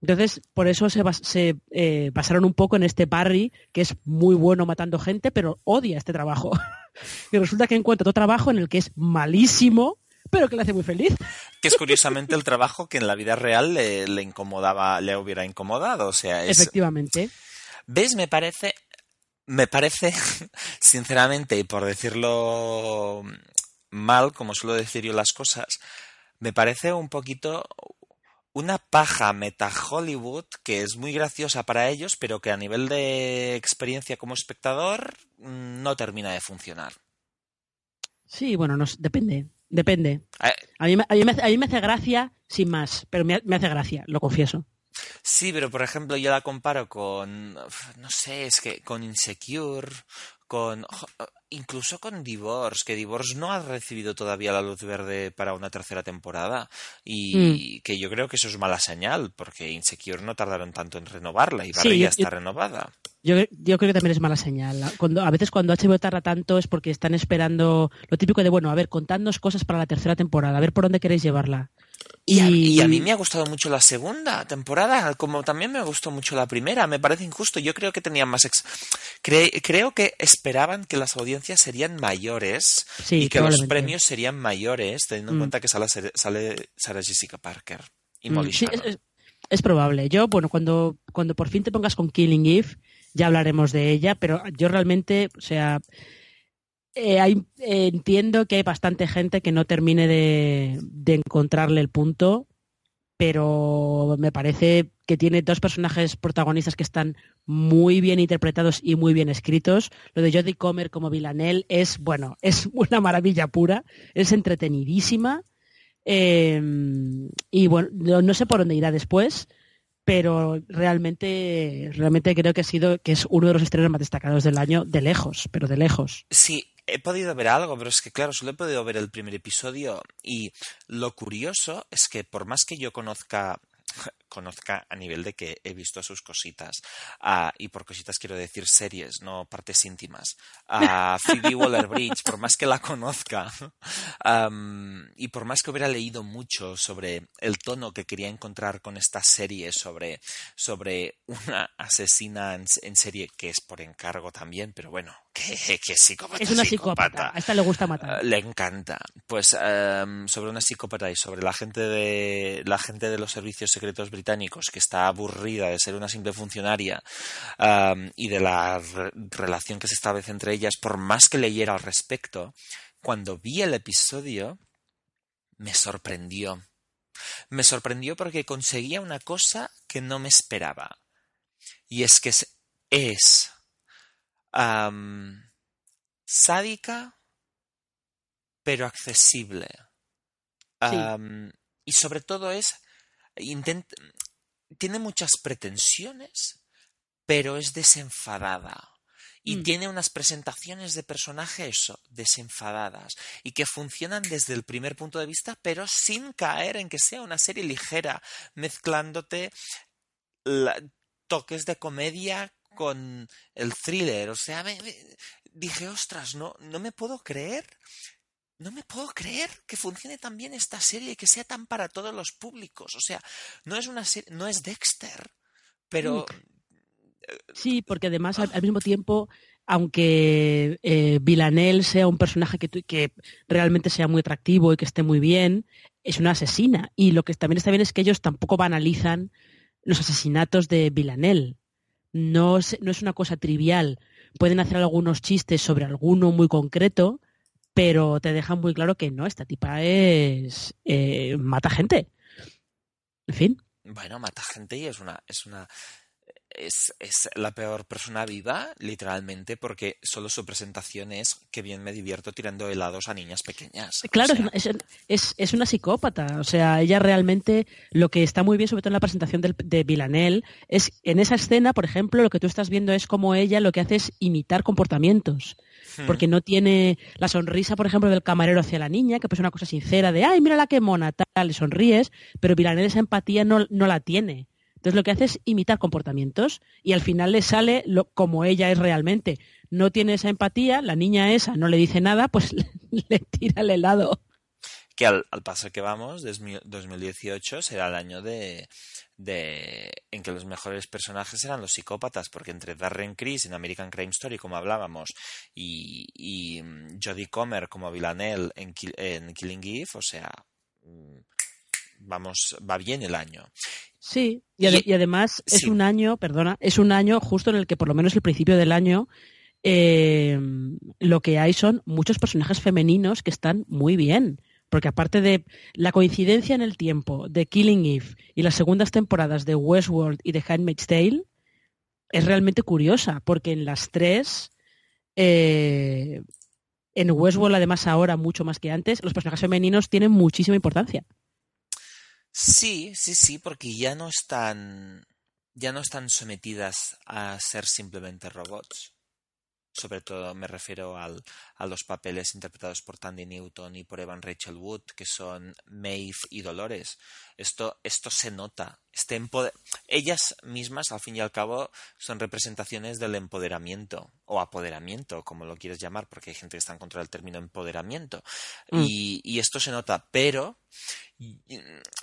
Entonces, por eso se, bas- se, eh, basaron un poco en este Barry, que es muy bueno matando gente, pero odia este trabajo. y resulta que encuentra otro trabajo en el que es malísimo, pero que le hace muy feliz. Que es curiosamente el trabajo que en la vida real le, le incomodaba, le hubiera incomodado. O sea, es, Efectivamente. ¿Ves? Me parece, me parece, sinceramente, y por decirlo mal, como suelo decir yo las cosas, me parece un poquito una paja meta Hollywood que es muy graciosa para ellos, pero que a nivel de experiencia como espectador mm, no termina de funcionar. Sí, bueno, no, depende. Depende. Eh, A mí, me- a, mí me, hace- a mí me hace gracia, sin más, pero me, me hace gracia, lo confieso. Sí, pero por ejemplo yo la comparo con, no sé, es que con Insecure, con, incluso con Divorce, que Divorce no ha recibido todavía la luz verde para una tercera temporada y que yo creo que eso es mala señal, porque Insecure no tardaron tanto en renovarla y Barry ya está yo- renovada. Yo, yo creo que también es mala señal. Cuando, a veces cuando HBO tarda tanto es porque están esperando lo típico de, bueno, a ver, contadnos cosas para la tercera temporada, a ver por dónde queréis llevarla. Y a, y a mí me ha gustado mucho la segunda temporada, como también me gustó mucho la primera. Me parece injusto. Yo creo que tenían más. ex- cre- creo que esperaban que las audiencias serían mayores Sí, y que los premios serían mayores, teniendo en Mm. cuenta que sale, sale Sarah Jessica Parker y Mm, Molly sí, es, es- es probable. Yo, bueno, cuando, cuando por fin te pongas con Killing Eve, ya hablaremos de ella, pero yo realmente, o sea, eh, hay- eh, entiendo que hay bastante gente que no termine de, encontrarle el punto, pero me parece que tiene dos personajes protagonistas que están muy bien interpretados y muy bien escritos. Lo de Jodie Comer como Villanelle es, bueno, es una maravilla pura, es entretenidísima. Eh, y bueno, no, no sé por dónde irá después, pero realmente, realmente creo que ha sido, que es uno de los estrenos más destacados del año, de lejos, pero de lejos. Sí, he podido ver algo, pero es que claro, solo he podido ver el primer episodio y lo curioso es que por más que yo conozca conozca a nivel de que he visto sus cositas ah, y por cositas quiero decir series, no partes íntimas a Phoebe Waller-Bridge, por más que la conozca am, y por más que hubiera leído mucho sobre el tono que quería encontrar con esta serie sobre, sobre una asesina en, en serie que es por encargo también, pero bueno, que, que psicópata, Es una psicópata, a esta le gusta matar. Uh, le encanta. Pues um, sobre una psicópata y sobre la gente de la gente de los servicios secretos británicos que está aburrida de ser una simple funcionaria um, y de la re relación que se establece entre ellas, por más que leyera al respecto, cuando vi el episodio me sorprendió. Me sorprendió porque conseguía una cosa que no me esperaba. Y es que es, es um, sádica, pero accesible. Sí. Y sobre todo es. Intent, tiene muchas pretensiones, pero es desenfadada. Y Mm. tiene unas presentaciones de personaje eso, desenfadadas. Y que funcionan desde el primer punto de vista, pero sin caer en que sea una serie ligera, mezclándote la- toques de comedia con el thriller. O sea, me, me, dije, ostras, no, no me puedo creer. No me puedo creer que funcione tan bien esta serie y que sea tan para todos los públicos. O sea, no es una serie, no es Dexter, pero Sí, porque además al, al mismo tiempo, aunque eh, Villanelle sea un personaje que, que realmente sea muy atractivo y que esté muy bien, es una asesina. Y lo que también está bien es que ellos tampoco banalizan los asesinatos de Villanelle. No es, no es una cosa trivial. Pueden hacer algunos chistes sobre alguno muy concreto, pero te dejan muy claro que no, esta tipa es. eh, mata gente. En fin. bueno, mata gente y es una, es una, es, es la peor persona viva, literalmente, porque solo su presentación es que bien me divierto tirando helados a niñas pequeñas. O Claro, sea, es, una- es- es- una psicópata. O sea, ella realmente lo que está muy bien, sobre todo en la presentación del- de Villanelle, es en esa escena, por ejemplo, lo que tú estás viendo es como ella lo que hace es imitar comportamientos. hmm, Porque no tiene la sonrisa, por ejemplo, del camarero hacia la niña, que pues es una cosa sincera de, ay, mira la que mona, tal, le sonríes, pero Villanelle esa empatía no, no la tiene. Entonces lo que hace es imitar comportamientos y al final le sale lo, como ella es realmente. No tiene esa empatía, la niña esa no le dice nada, pues le tira el helado. que al, paso que vamos, 2018 será el año de, en que los mejores personajes eran los psicópatas, porque entre Darren Criss en American Crime Story, como hablábamos, y, y mm, Jodie Comer como Villanelle en, en Killing Eve, o sea, mm, vamos, va bien el año. Sí, y, y, además es un año, perdona, es un año justo en el que por lo menos el principio del año eh, lo que hay son muchos personajes femeninos que están muy bien. Porque aparte de la coincidencia en el tiempo de Killing Eve y las segundas temporadas de Westworld y de Handmaid's Tale, es realmente curiosa, porque en las tres, eh, en Westworld además ahora mucho más que antes, los personajes femeninos tienen muchísima importancia. Sí, sí, sí, porque ya no están, ya no están sometidas a ser simplemente robots sobre todo me refiero al, a los papeles interpretados por Tandy Newton y por Evan Rachel Wood, que son Maeve y Dolores. Esto, esto se nota. Este Ellas mismas, al fin y al cabo, son representaciones del empoderamiento, o apoderamiento, como lo quieres llamar, porque hay gente que está en contra del término empoderamiento. Mm. Y, y esto se nota, pero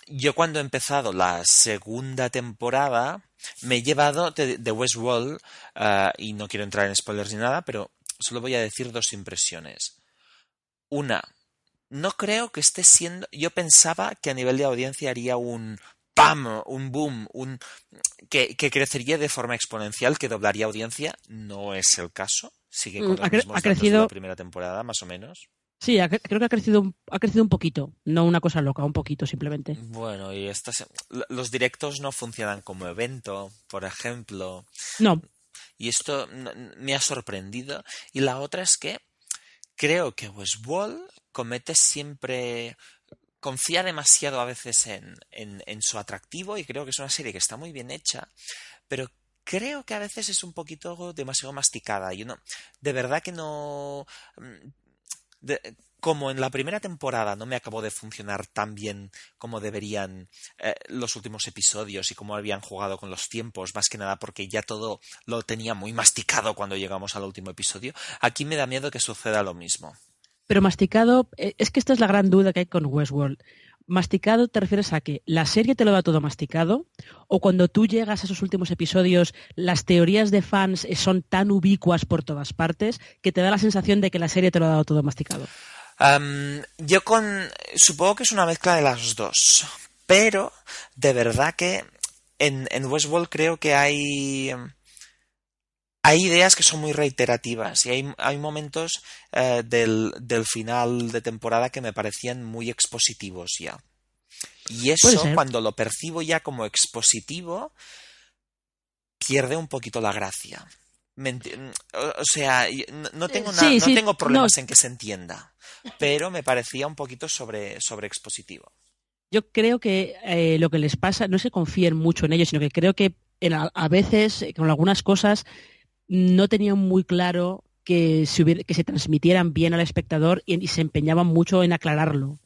yo cuando he empezado la segunda temporada me he llevado de, Westworld uh, y no quiero entrar en spoilers ni nada, pero solo voy a decir dos impresiones. Una, no creo que esté siendo. Yo pensaba que a nivel de audiencia haría un ¡pam! un boom, un que, que crecería de forma exponencial, que doblaría audiencia. No es el caso. Sigue con mm, los mismos ha crecido... de la primera temporada, más o menos. Sí, creo que ha crecido, ha crecido un poquito, no una cosa loca, un poquito simplemente. Bueno, y estas, los directos no funcionan como evento, por ejemplo. No. Y esto me ha sorprendido. Y la otra es que creo que Westworld comete siempre confía demasiado a veces en, en, en, su atractivo y creo que es una serie que está muy bien hecha, pero creo que a veces es un poquito demasiado masticada. Y uno, de verdad que no como en la primera temporada no me acabó de funcionar tan bien como deberían eh, los últimos episodios y como habían jugado con los tiempos, más que nada porque ya todo lo tenía muy masticado cuando llegamos al último episodio, aquí me da miedo que suceda lo mismo. Pero masticado, eh, es que esta es la gran duda que hay con Westworld. Masticado te refieres a que la serie te lo da todo masticado o cuando tú llegas a esos últimos episodios las teorías de fans son tan ubicuas por todas partes que te da la sensación de que la serie te lo ha dado todo masticado. yo con supongo que es una mezcla de las dos, pero de verdad que en, en Westworld creo que hay hay ideas que son muy reiterativas y hay, hay momentos eh, del, del, final de temporada que me parecían muy expositivos ya. Y eso, cuando lo percibo ya como expositivo, pierde un poquito la gracia. o sea, no tengo, no tengo problemas en que se entienda, pero me parecía un poquito sobre, sobre expositivo. Yo creo que eh, lo que les pasa no que confíen mucho en ellos, sino que creo que en, a veces, con algunas cosas, no tenían muy claro que se, transmitieran bien al espectador y, se empeñaban mucho en aclararlo.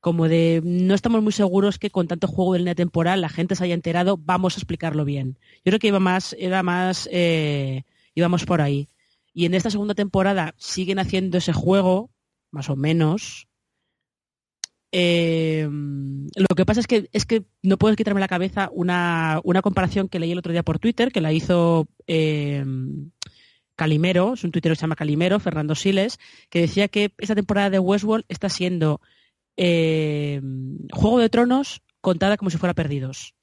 Como de, no estamos muy seguros que con tanto juego de línea temporal la gente se haya enterado, vamos a explicarlo bien. Yo creo que iba más, era más, eh, íbamos por ahí. Y en esta segunda temporada siguen haciendo ese juego, más o menos. Eh, lo que pasa es que, es que no puedo quitarme la cabeza una, una comparación que leí el otro día por Twitter, que la hizo eh, Calimero, es un tuitero que se llama Calimero, Fernando Siles, que decía que esta temporada de Westworld está siendo eh, Juego de Tronos contada como si fuera Perdidos.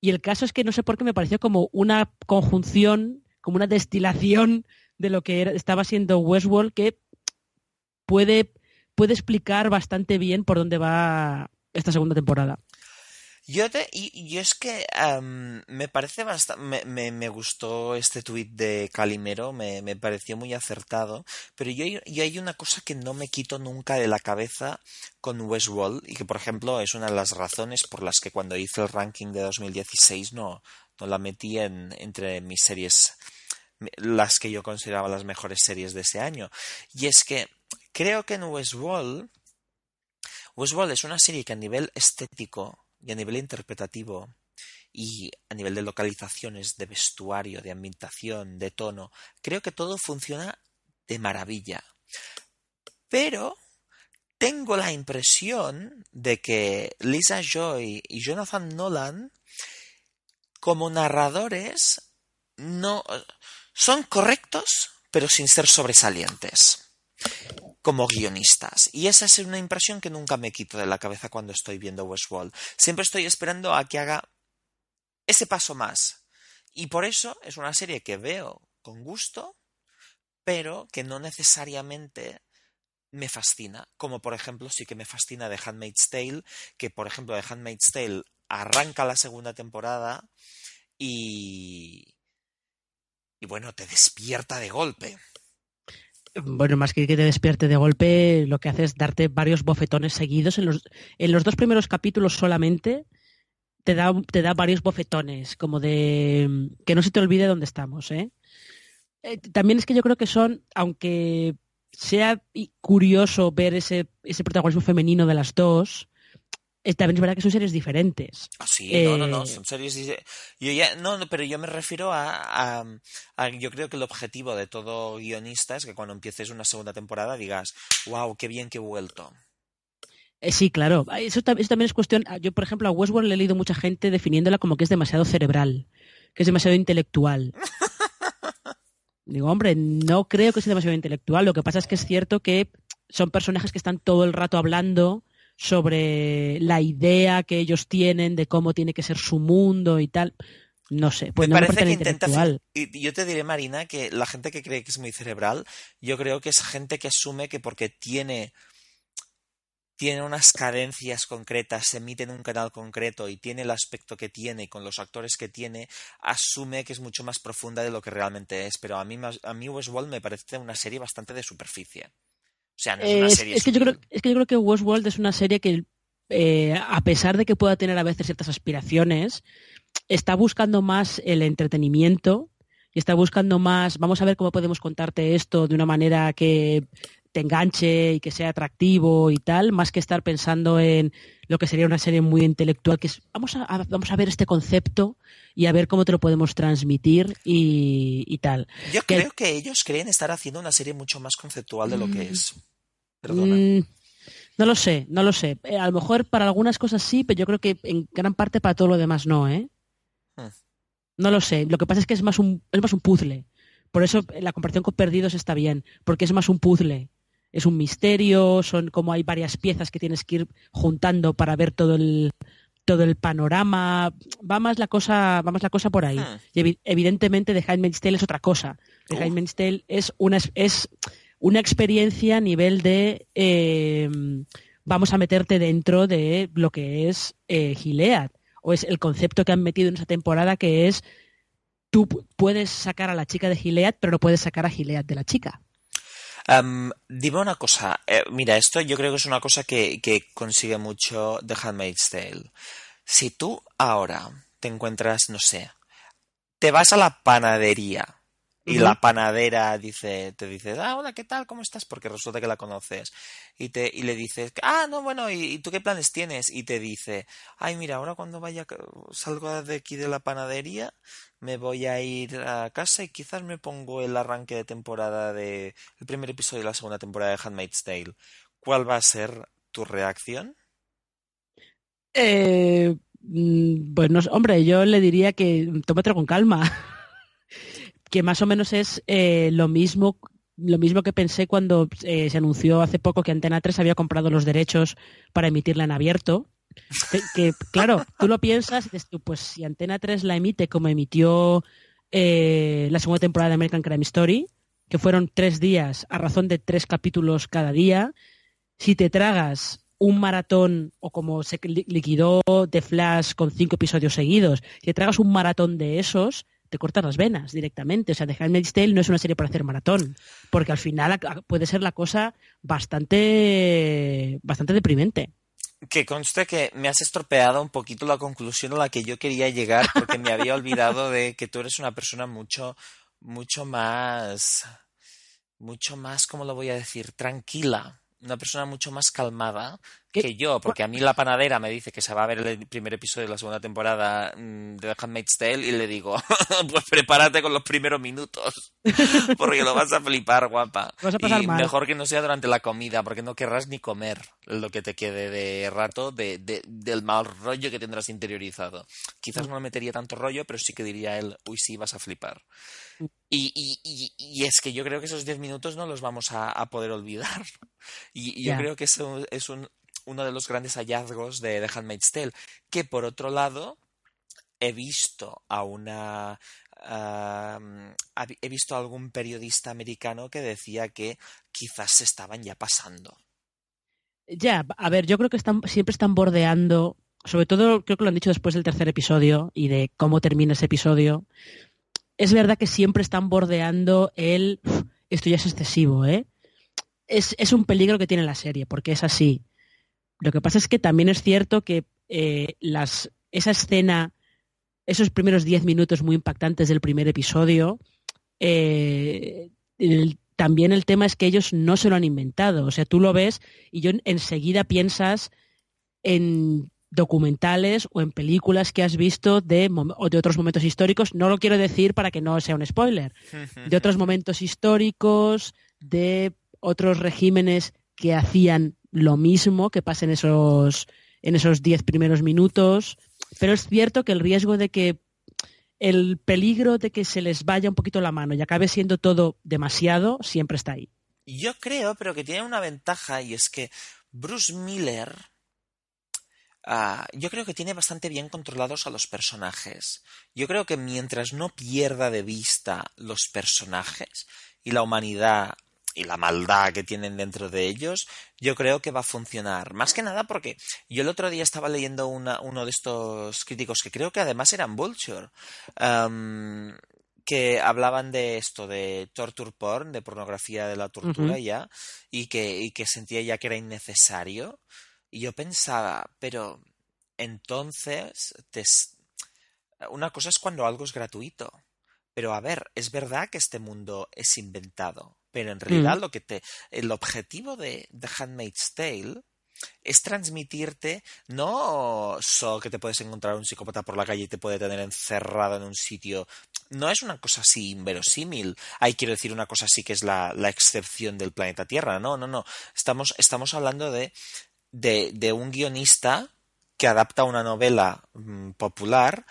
Y el caso es que no sé por qué me pareció como una conjunción, como una destilación de lo que estaba siendo Westworld que puede, puede explicar bastante bien por dónde va esta segunda temporada. Yo, te, y, es que me parece bastante. Me, me, gustó este tuit de Calimero, me, me pareció muy acertado. Pero yo, yo, hay una cosa que no me quito nunca de la cabeza con Westworld y que, por ejemplo, es una de las razones por las que cuando hice el ranking de 2016 no, no la metí en, entre mis series, las que yo consideraba las mejores series de ese año. Y es que creo que en Westworld. Westworld es una serie que a nivel estético y a nivel interpretativo y a nivel de localizaciones, de vestuario, de ambientación, de tono, creo que todo funciona de maravilla. Pero tengo la impresión de que Lisa Joy y Jonathan Nolan, como narradores, no son correctos, pero sin ser sobresalientes como guionistas. Y esa es una impresión que nunca me quito de la cabeza cuando estoy viendo Westworld. Siempre estoy esperando a que haga ese paso más. Y por eso es una serie que veo con gusto, pero que no necesariamente me fascina, como por ejemplo sí que me fascina de Handmaid's Tale, que por ejemplo de Handmaid's Tale arranca la segunda temporada y... y bueno, te despierta de golpe. Bueno, más que que te despierte de golpe, lo que hace es darte varios bofetones seguidos. En los, en los dos primeros capítulos solamente te da, te da varios bofetones, como de que no se te olvide dónde estamos. ¿eh? Eh, también es que yo creo que son, aunque sea curioso ver ese, ese protagonismo femenino de las dos, también es verdad que son series diferentes. Ah, sí, no, no, no, son series yo ya, no, no, pero yo me refiero a, a, Yo creo que el objetivo de todo guionista es que cuando empieces una segunda temporada digas, wow, qué bien que he vuelto. Eh, sí, claro. Eso, eso, también es cuestión. Yo, por ejemplo, a Westworld le he leído mucha gente definiéndola como que es demasiado cerebral, que es demasiado intelectual. Digo, hombre, no creo que sea demasiado intelectual. Lo que pasa es que es cierto que son personajes que están todo el rato hablando sobre la idea que ellos tienen de cómo tiene que ser su mundo y tal. No sé, pues me no parece me que intenta. Y yo te diré, Marina, que la gente que cree que es muy cerebral, yo creo que es gente que asume que porque tiene tiene unas cadencias concretas, se emite en un canal concreto y tiene el aspecto que tiene y con los actores que tiene, asume que es mucho más profunda de lo que realmente es. Pero a mí, a mí Westworld me parece una serie bastante de superficie. O sea, no es una serie. Es que, yo creo, es que yo creo que Westworld es una serie que, eh, a pesar de que pueda tener a veces ciertas aspiraciones, está buscando más el entretenimiento y está buscando más, vamos a ver cómo podemos contarte esto de una manera que te enganche y que sea atractivo y tal, más que estar pensando en lo que sería una serie muy intelectual, que es vamos a, vamos a ver este concepto y a ver cómo te lo podemos transmitir y, tal. Yo creo que ellos creen estar haciendo una serie mucho más conceptual de lo que mm. es. Perdona. Mm, no lo sé, no lo sé. Eh, a lo mejor para algunas cosas sí, pero yo creo que en gran parte para todo lo demás no, ¿eh? Hmm. No lo sé. Lo que pasa es que es más un, es más un puzzle. Por eso la comparación con Perdidos está bien, porque es más un puzzle es un misterio, son como hay varias piezas que tienes que ir juntando para ver todo el todo el panorama, va más la cosa, va la cosa por ahí. Ah. Y evidentemente The Handmaid's Tale es otra cosa. The Handmaid's Tale es una es una experiencia a nivel de em, vamos a meterte dentro de lo que es eh, Gilead o es el concepto que han metido en esa temporada que es tú puedes sacar a la chica de Gilead, pero no puedes sacar a Gilead de la chica dime una cosa. Eh, mira, esto yo creo que es una cosa que, que consigue mucho The Handmaid's Tale. Si tú ahora te encuentras, no sé, te vas a la panadería y la panadera dice, te dice, ah, hola, ¿qué tal? ¿Cómo estás? Porque resulta que la conoces. Y, te, y le dices, ah, no, bueno, ¿y, tú qué planes tienes? Y te dice, ay, mira, ahora cuando vaya, salgo de aquí de la panadería, me voy a ir a casa y quizás me pongo el arranque de temporada de, el primer episodio de la segunda temporada de Handmaid's Tale. ¿Cuál va a ser tu reacción? Eh, mm, pues hombre, yo le diría que tómatelo con calma. que más o menos es eh, lo mismo lo mismo que pensé cuando eh, se anunció hace poco que Antena 3 había comprado los derechos para emitirla en abierto. Que, claro, tú lo piensas pues si Antena 3 la emite como emitió eh, la segunda temporada de American Crime Story, que fueron tres días a razón de tres capítulos cada día, si te tragas un maratón o como se liquidó The Flash con cinco episodios seguidos, si te tragas un maratón de esos, te cortas las venas directamente. O sea, The Handmaid's Tale no es una serie para hacer maratón, porque al final puede ser la cosa bastante, bastante deprimente. Que conste que me has estropeado un poquito la conclusión a la que yo quería llegar, porque me había olvidado de que tú eres una persona mucho, mucho más, mucho más, ¿cómo lo voy a decir? Tranquila, una persona mucho más calmada que yo, porque a mí la panadera me dice que se va a ver el primer episodio de la segunda temporada mm, de The Handmaid's Tale y le digo, pues prepárate con los primeros minutos, porque lo vas a flipar, guapa. y mejor que no sea durante la comida, porque no querrás ni comer lo que te quede de rato de, del mal rollo que tendrás interiorizado. Quizás no me metería tanto rollo, pero sí que diría él, uy, sí, vas a flipar. Y, y, y, es que yo creo que esos 10 minutos no los vamos a, poder olvidar. Y, yo creo que eso es un, uno de los grandes hallazgos de The Handmaid's Tale, que por otro lado he visto a una he visto a algún periodista americano que decía que quizás se estaban ya pasando. Ya, a ver, yo creo que están, siempre están bordeando, sobre todo creo que lo han dicho después del tercer episodio y de cómo termina ese episodio. Es verdad que siempre están bordeando el esto ya es excesivo, ¿eh? Es, es un peligro que tiene la serie, porque es así. Lo que pasa es que también es cierto que eh, las, esa escena, esos primeros diez minutos muy impactantes del primer episodio, eh, también el tema es que ellos no se lo han inventado. O sea, tú lo ves y yo enseguida piensas en documentales o en películas que has visto de, o de otros momentos históricos. No lo quiero decir para que no sea un spoiler. De otros momentos históricos, de otros regímenes que hacían lo mismo que pasa en esos en esos diez primeros minutos, pero es cierto que el riesgo de que el peligro de que se les vaya un poquito la mano y acabe siendo todo demasiado siempre está ahí. Yo creo, pero que tiene una ventaja y es que Bruce Miller ah, yo creo que tiene bastante bien controlados a los personajes. Yo creo que mientras no pierda de vista los personajes y la humanidad y la maldad que tienen dentro de ellos, yo creo que va a funcionar. Más que nada porque yo el otro día estaba leyendo uno de estos críticos que creo que además eran Vulture, que hablaban de esto, de torture porn, de pornografía de la tortura ya, y que, y que sentía ya que era innecesario. Y yo pensaba, pero entonces, una cosa es cuando algo es gratuito. Pero a ver, es verdad que este mundo es inventado pero en realidad mm. lo que te, el objetivo de The Handmaid's Tale es transmitirte no solo que te puedes encontrar un psicópata por la calle y te puede tener encerrado en un sitio. No es una cosa así inverosímil. Hay, quiero decir, una cosa así que es la, la excepción del planeta Tierra. No, no, no. Estamos, estamos hablando de, de, de un guionista que adapta una novela mm, popular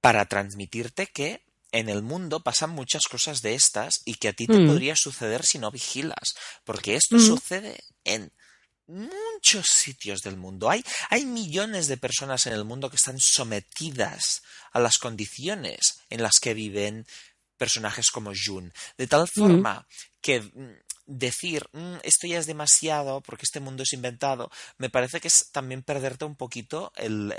para transmitirte que en el mundo pasan muchas cosas de estas y que a ti te mm. podría suceder si no vigilas, porque esto mm. sucede en muchos sitios del mundo. Hay, hay millones de personas en el mundo que están sometidas a las condiciones en las que viven personajes como Jun. De tal mm. forma que decir esto ya es demasiado porque este mundo es inventado, me parece que es también perderte un poquito el,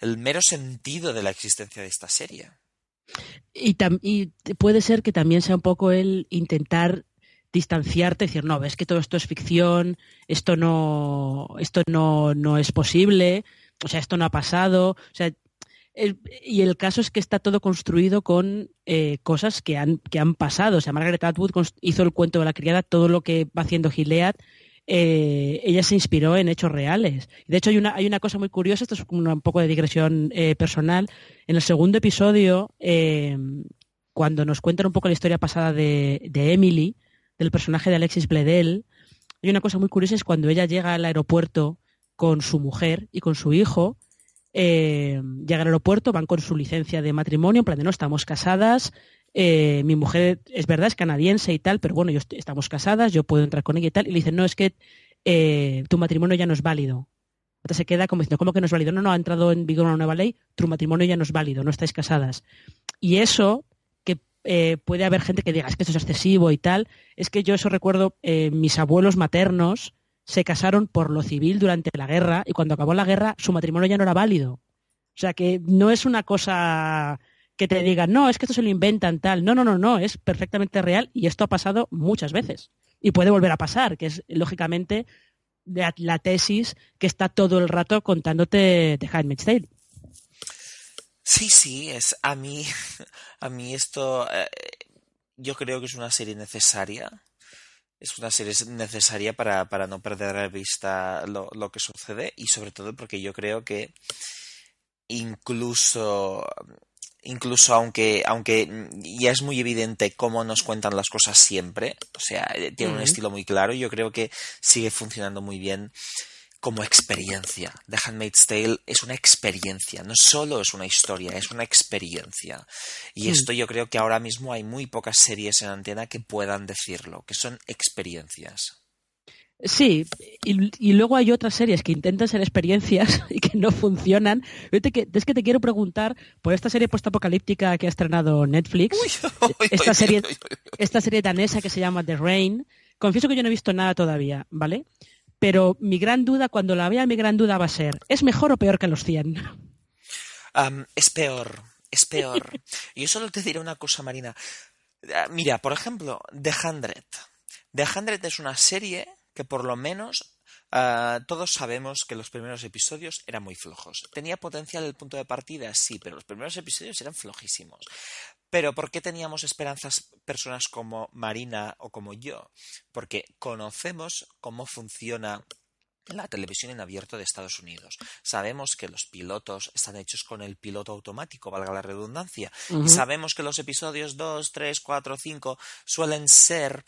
el mero sentido de la existencia de esta serie. Y, puede ser que también sea un poco el intentar distanciarte, decir, no, ves que todo esto es ficción, esto no, esto no, no es posible, o sea, esto no ha pasado, o sea, y el caso es que está todo construido con eh, cosas que han, que han pasado. O sea, Margaret Atwood hizo el cuento de la criada, todo lo que va haciendo Gilead eh, ella se inspiró en hechos reales. De hecho, hay una, hay una cosa muy curiosa, esto es un poco de digresión eh, personal. En el segundo episodio, eh, cuando nos cuentan un poco la historia pasada de, Emily, del personaje de Alexis Bledel, hay una cosa muy curiosa, es cuando ella llega al aeropuerto con su mujer y con su hijo, llega al aeropuerto, van con su licencia de matrimonio, en plan de no estamos casadas, eh, mi mujer es verdad, es canadiense y tal, pero bueno, yo estamos casadas, yo puedo entrar con ella y tal. Y le dicen, no, es que eh, tu matrimonio ya no es válido. Entonces se queda como diciendo, ¿cómo que no es válido? No, no, ha entrado en vigor una nueva ley, tu matrimonio ya no es válido, no estáis casadas. Y eso, que eh, puede haber gente que diga, es que esto es excesivo y tal, es que yo eso recuerdo, mis abuelos maternos se casaron por lo civil durante la guerra y cuando acabó la guerra su matrimonio ya no era válido. O sea que no es una cosa que te digan, no, es que esto se lo inventan tal. No, no, no, no, es perfectamente real y esto ha pasado muchas veces. Y puede volver a pasar, que es lógicamente la, tesis que está todo el rato contándote de Handmaid's Tale. Sí, sí, es a mí, a mí esto, eh, yo creo que es una serie necesaria. Es una serie necesaria para, para no perder de vista lo, lo, que sucede y sobre todo porque yo creo que incluso incluso aunque aunque ya es muy evidente cómo nos cuentan las cosas siempre o sea tiene un estilo muy claro yo creo que sigue funcionando muy bien como experiencia. The Handmaid's Tale es una experiencia, no solo es una historia, es una experiencia. Y esto yo creo que ahora mismo hay muy pocas series en antena que puedan decirlo, que son experiencias. Sí, y, luego hay otras series que intentan ser experiencias y que no funcionan. es que te quiero preguntar por esta serie postapocalíptica que ha estrenado Netflix, esta, serie, esta serie danesa que se llama The Rain. Confieso que yo no he visto nada todavía, ¿vale? Pero mi gran duda, cuando la vea, mi gran duda va a ser, ¿es mejor o peor que los 100? es peor, es peor. Yo solo te diré una cosa, Marina. Ah, mira, por ejemplo, The Hundred. The Hundred es una serie que por lo menos ah, todos sabemos que los primeros episodios eran muy flojos. ¿Tenía potencial el punto de partida? Sí, pero los primeros episodios eran flojísimos. Pero ¿por qué teníamos esperanzas personas como Marina o como yo? Porque conocemos cómo funciona la televisión en abierto de Estados Unidos. Sabemos que los pilotos están hechos con el piloto automático, valga la redundancia. Y sabemos que los episodios 2, 3, 4, 5 suelen ser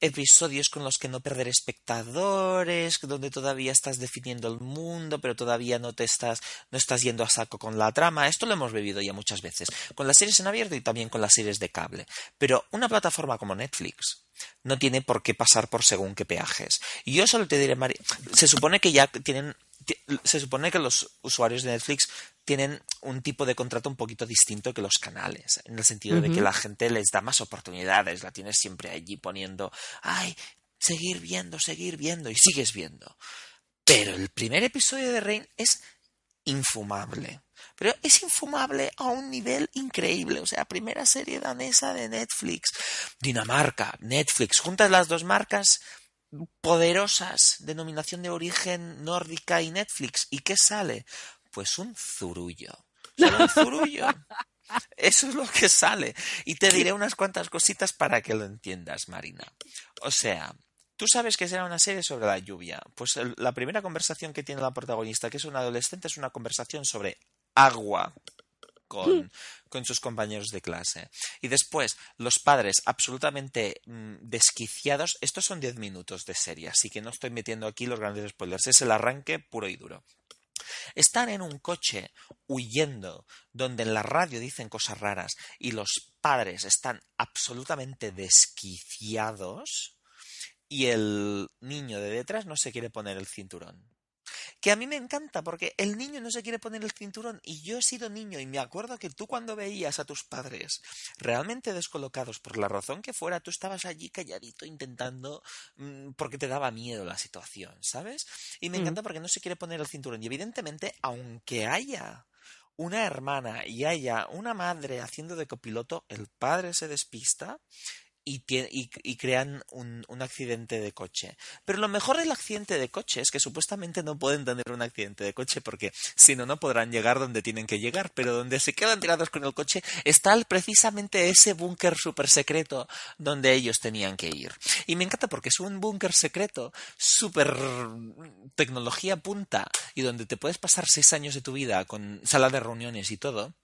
episodios con los que no perder espectadores, donde todavía estás definiendo el mundo, pero todavía no te estás, no estás yendo a saco con la trama. Esto lo hemos vivido ya muchas veces, con las series en abierto y también con las series de cable. Pero una plataforma como Netflix no tiene por qué pasar por según qué peajes. Y yo solo te diré, María, se supone que ya tienen se supone que los usuarios de Netflix tienen un tipo de contrato un poquito distinto que los canales, en el sentido de que la gente les da más oportunidades, la tienes siempre allí poniendo, ay, seguir viendo, seguir viendo, y sigues viendo. Pero el primer episodio de Rain es infumable. Pero es infumable a un nivel increíble. O sea, primera serie danesa de Netflix. Dinamarca, Netflix. Juntas las dos marcas poderosas, denominación de origen nórdica y Netflix. ¿Y qué sale? Pues un zurullo. un zurullo. Eso es lo que sale. Y te diré unas cuantas cositas para que lo entiendas, Marina. O sea, tú sabes que será una serie sobre la lluvia. Pues la primera conversación que tiene la protagonista, que es un adolescente, es una conversación sobre agua con, con sus compañeros de clase. Y después, los padres absolutamente mm, desquiciados. Estos son diez minutos de serie, así que no estoy metiendo aquí los grandes spoilers. Es el arranque puro y duro. Están en un coche huyendo, donde en la radio dicen cosas raras y los padres están absolutamente desquiciados y el niño de detrás no se quiere poner el cinturón que a mí me encanta porque el niño no se quiere poner el cinturón y yo he sido niño y me acuerdo que tú cuando veías a tus padres realmente descolocados por la razón que fuera, tú estabas allí calladito intentando mm, porque te daba miedo la situación, ¿sabes? Y me mm. encanta porque no se quiere poner el cinturón y evidentemente aunque haya una hermana y haya una madre haciendo de copiloto, el padre se despista y, crean un, accidente de coche. Pero lo mejor del accidente de coche es que supuestamente no pueden tener un accidente de coche porque si no, no podrán llegar donde tienen que llegar. Pero donde se quedan tirados con el coche está precisamente ese búnker super secreto donde ellos tenían que ir. Y me encanta porque es un búnker secreto, super tecnología punta y donde te puedes pasar seis años de tu vida con sala de reuniones y todo.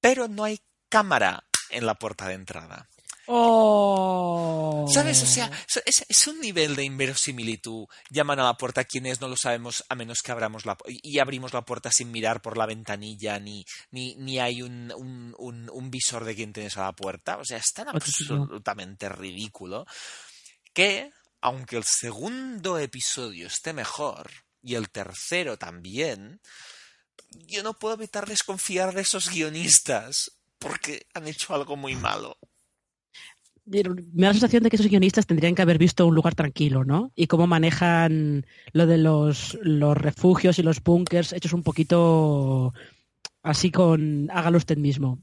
Pero no hay cámara en la puerta de entrada. Oh. ¿Sabes? O sea, es, un nivel de inverosimilitud. Llaman a la puerta quienes no lo sabemos a menos que abramos la y abrimos la puerta sin mirar por la ventanilla ni, ni, ni hay un, un, un, visor de quien tienes a la puerta. O sea, es tan absolutamente ridículo que, aunque el segundo episodio esté mejor y el tercero también, yo no puedo evitar desconfiar de esos guionistas porque han hecho algo muy malo me da la sensación de que esos guionistas tendrían que haber visto un lugar tranquilo, ¿no? Y cómo manejan lo de los, refugios y los búnkers hechos un poquito así con hágalo usted mismo.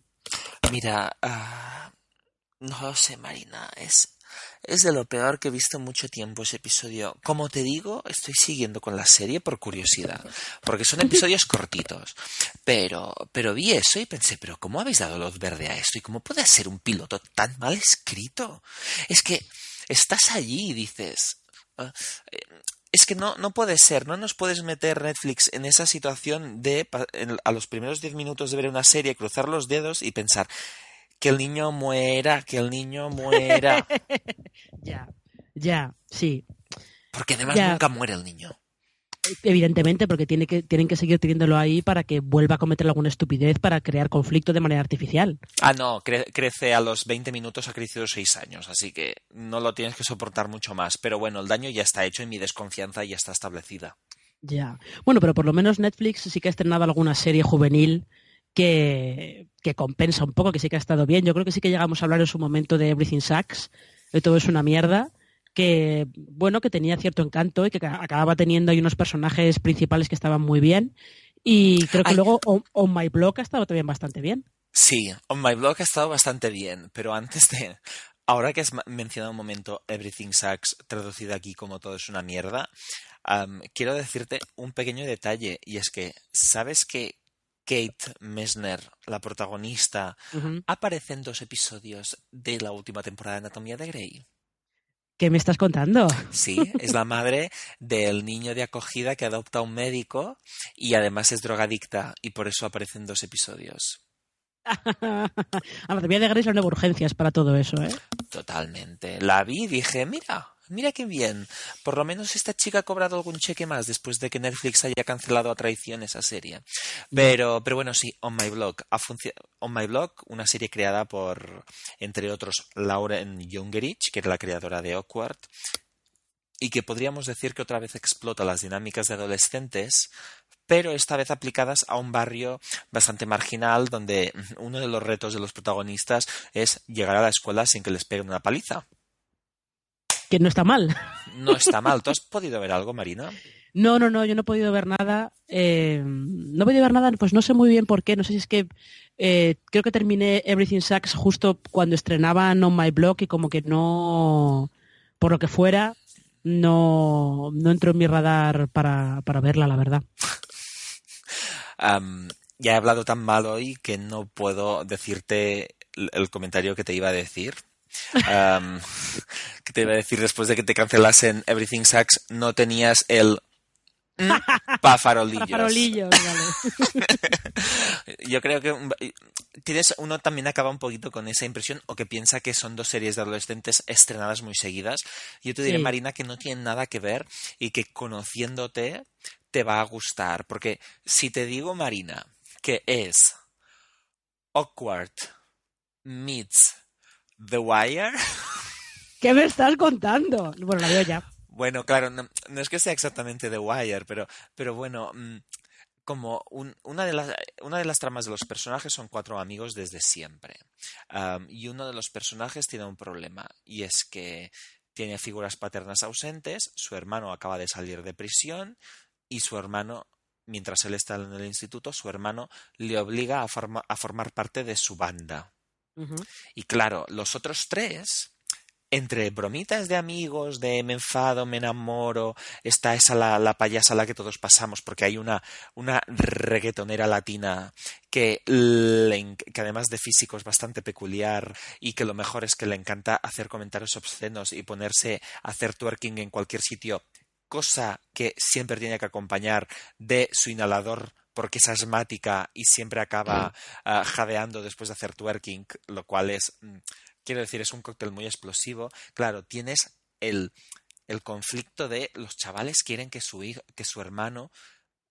Mira, uh, no lo sé, Marina, es es de lo peor que he visto en mucho tiempo ese episodio. Como te digo, estoy siguiendo con la serie por curiosidad, porque son episodios cortitos. Pero, pero vi eso y pensé, pero ¿cómo habéis dado luz verde a esto? ¿Y cómo puede ser un piloto tan mal escrito? Es que estás allí y dices, ah, eh, es que no, no puede ser, no nos puedes meter Netflix en esa situación de a los primeros diez minutos de ver una serie, cruzar los dedos y pensar que el niño muera, que el niño muera. ya, ya, sí. Porque además nunca muere el niño. Evidentemente, porque tiene que, tienen que seguir teniéndolo ahí para que vuelva a cometer alguna estupidez para crear conflicto de manera artificial. Ah, no, crece a los 20 minutos, ha crecido 6 años, así que no lo tienes que soportar mucho más. Pero bueno, el daño ya está hecho y mi desconfianza ya está establecida. Ya. Bueno, pero por lo menos Netflix sí que ha estrenado alguna serie juvenil que, que compensa un poco, que sí que ha estado bien. Yo creo que sí que llegamos a hablar en su momento de Everything Sucks, de todo es una mierda que bueno que tenía cierto encanto y que acababa teniendo ahí unos personajes principales que estaban muy bien y creo que luego on, My Blog ha estado también bastante bien. Sí, On My Blog ha estado bastante bien, pero antes de ahora que has mencionado un momento Everything Sucks traducido aquí como todo es una mierda, quiero decirte un pequeño detalle y es que sabes que Kate Messner, la protagonista, aparece en dos episodios de la última temporada de Anatomía de Grey. ¿Qué me estás contando? Sí, es la madre del niño de acogida que adopta a un médico y además es drogadicta y por eso aparecen dos episodios. Anatomía de Grey son urgencias para todo eso, ¿eh? Totalmente. La vi y dije, mira, mira qué bien. Por lo menos esta chica ha cobrado algún cheque más después de que Netflix haya cancelado a traición esa serie. Pero, pero bueno, sí, On My Blog. On My Blog, una serie creada por, entre otros, Lauren Jungerich, que era la creadora de Awkward, y que podríamos decir que otra vez explota las dinámicas de adolescentes, pero esta vez aplicadas a un barrio bastante marginal donde uno de los retos de los protagonistas es llegar a la escuela sin que les peguen una paliza que no está mal. No está mal. ¿Tú has podido ver algo, Marina? No, no, no, yo no he podido ver nada. Eh, no he podido ver nada, pues no sé muy bien por qué. No sé si es que eh, creo que terminé Everything Sucks justo cuando estrenaban On My Blog y como que no, por lo que fuera, no, no entró en mi radar para, para verla, la verdad. ya he hablado tan mal hoy que no puedo decirte el comentario que te iba a decir ¿Qué te iba a decir después de que te cancelasen Everything Sucks? No tenías el pa farolillos. Yo creo que tienes uno también acaba un poquito con esa impresión o que piensa que son dos series de adolescentes estrenadas muy seguidas. Yo te diré, Marina, que no tienen nada que ver y que conociéndote te va a gustar. Porque si te digo, Marina, que es awkward meets The Wire. ¿Qué me estás contando? Bueno, la veo ya. Bueno, claro, no, es que sea exactamente The Wire, pero, pero bueno, mm, como una, de las, una de las tramas de los personajes son cuatro amigos desde siempre. y uno de los personajes tiene un problema, y es que tiene figuras paternas ausentes, su hermano acaba de salir de prisión, y su hermano mientras él está en el instituto, su hermano le obliga a, a formar parte de su banda. Y claro, los otros tres, entre bromitas de amigos, de me enfado, me enamoro, está esa la, payasa a la que todos pasamos, porque hay una, una reggaetonera latina que, que además de físico es bastante peculiar y que lo mejor es que le encanta hacer comentarios obscenos y ponerse a hacer twerking en cualquier sitio, cosa que siempre tiene que acompañar de su inhalador porque es asmática y siempre acaba ah, jadeando después de hacer twerking, lo cual es, mm, quiero decir, es un cóctel muy explosivo. Claro, tienes el, el conflicto de los chavales quieren que su hijo, que su hermano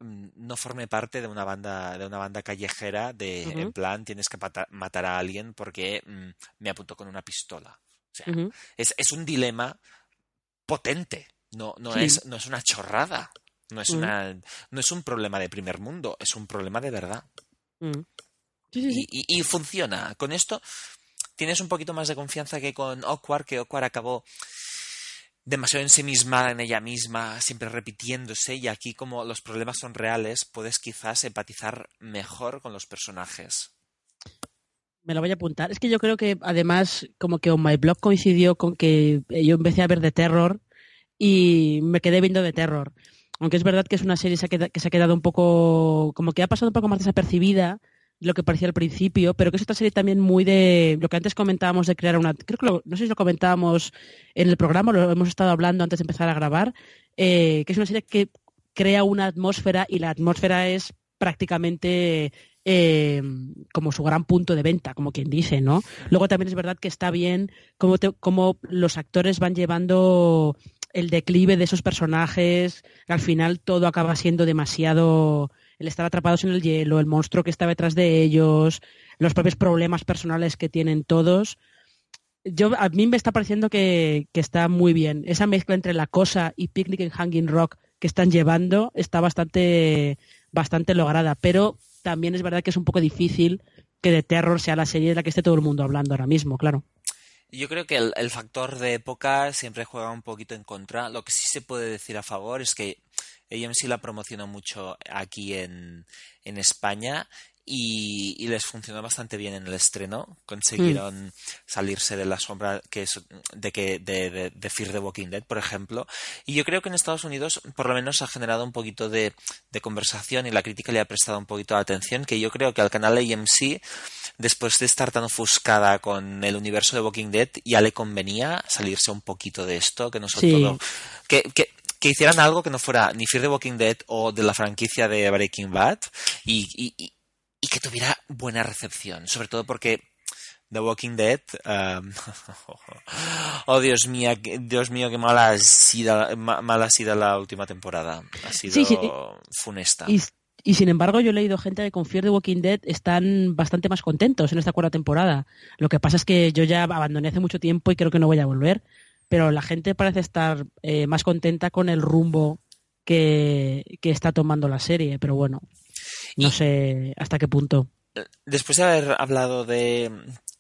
mm, no forme parte de una banda de una banda callejera de en plan tienes que matar a alguien porque mm, me apuntó con una pistola. O sea, es, es, un dilema potente no no es no es una chorrada no es, una, no es un problema de primer mundo, es un problema de verdad. y, funciona. Con esto tienes un poquito más de confianza que con Awkward, que Awkward acabó demasiado ensimismada en ella misma, siempre repitiéndose, y aquí como los problemas son reales, puedes quizás empatizar mejor con los personajes. Me lo voy a apuntar. Es que yo creo que además como que On My Blog coincidió con que yo empecé a ver de terror y me quedé viendo de terror aunque es verdad que es una serie que se ha quedado un poco, como que ha pasado un poco más desapercibida, lo que parecía al principio, pero que es otra serie también muy de lo que antes comentábamos de crear una. Creo que lo, no sé si lo comentábamos en el programa, lo hemos estado hablando antes de empezar a grabar, eh, que es una serie que crea una atmósfera y la atmósfera es prácticamente eh, como su gran punto de venta, como quien dice, ¿no? Luego también es verdad que está bien cómo, los actores van llevando el declive de esos personajes, al final todo acaba siendo demasiado el estar atrapados en el hielo, el monstruo que está detrás de ellos, los propios problemas personales que tienen todos. Yo, a mí me está pareciendo que, que, está muy bien. Esa mezcla entre la cosa y Picnic en Hanging Rock que están llevando está bastante, bastante lograda. Pero también es verdad que es un poco difícil que de terror sea la serie de la que esté todo el mundo hablando ahora mismo, claro. Yo creo que el, factor de época siempre juega un poquito en contra. Lo que sí se puede decir a favor es que AMC la promocionó mucho aquí en, en España y, les funcionó bastante bien en el estreno. Consiguieron mm. salirse de la sombra que es de que de, de, Fear the Walking Dead, por ejemplo. Y yo creo que en Estados Unidos por lo menos ha generado un poquito de, de conversación y la crítica le ha prestado un poquito de atención, que yo creo que al canal AMC después de estar tan ofuscada con el universo de Walking Dead, ya le convenía salirse un poquito de esto, que no todo. Que, que, que hicieran algo que no fuera ni Fear the Walking Dead o de la franquicia de Breaking Bad y, y que tuviera buena recepción, sobre todo porque The Walking Dead, um, oh Dios mío, Dios mío, qué mala ha sido, mala ha sido la última temporada, ha sido funesta. Y, sin embargo, yo he leído gente que con Fear the Walking Dead están bastante más contentos en esta cuarta temporada. Lo que pasa es que yo ya abandoné hace mucho tiempo y creo que no voy a volver, pero la gente parece estar eh, más contenta con el rumbo que, que está tomando la serie, pero bueno. No sé hasta qué punto. Después de haber hablado de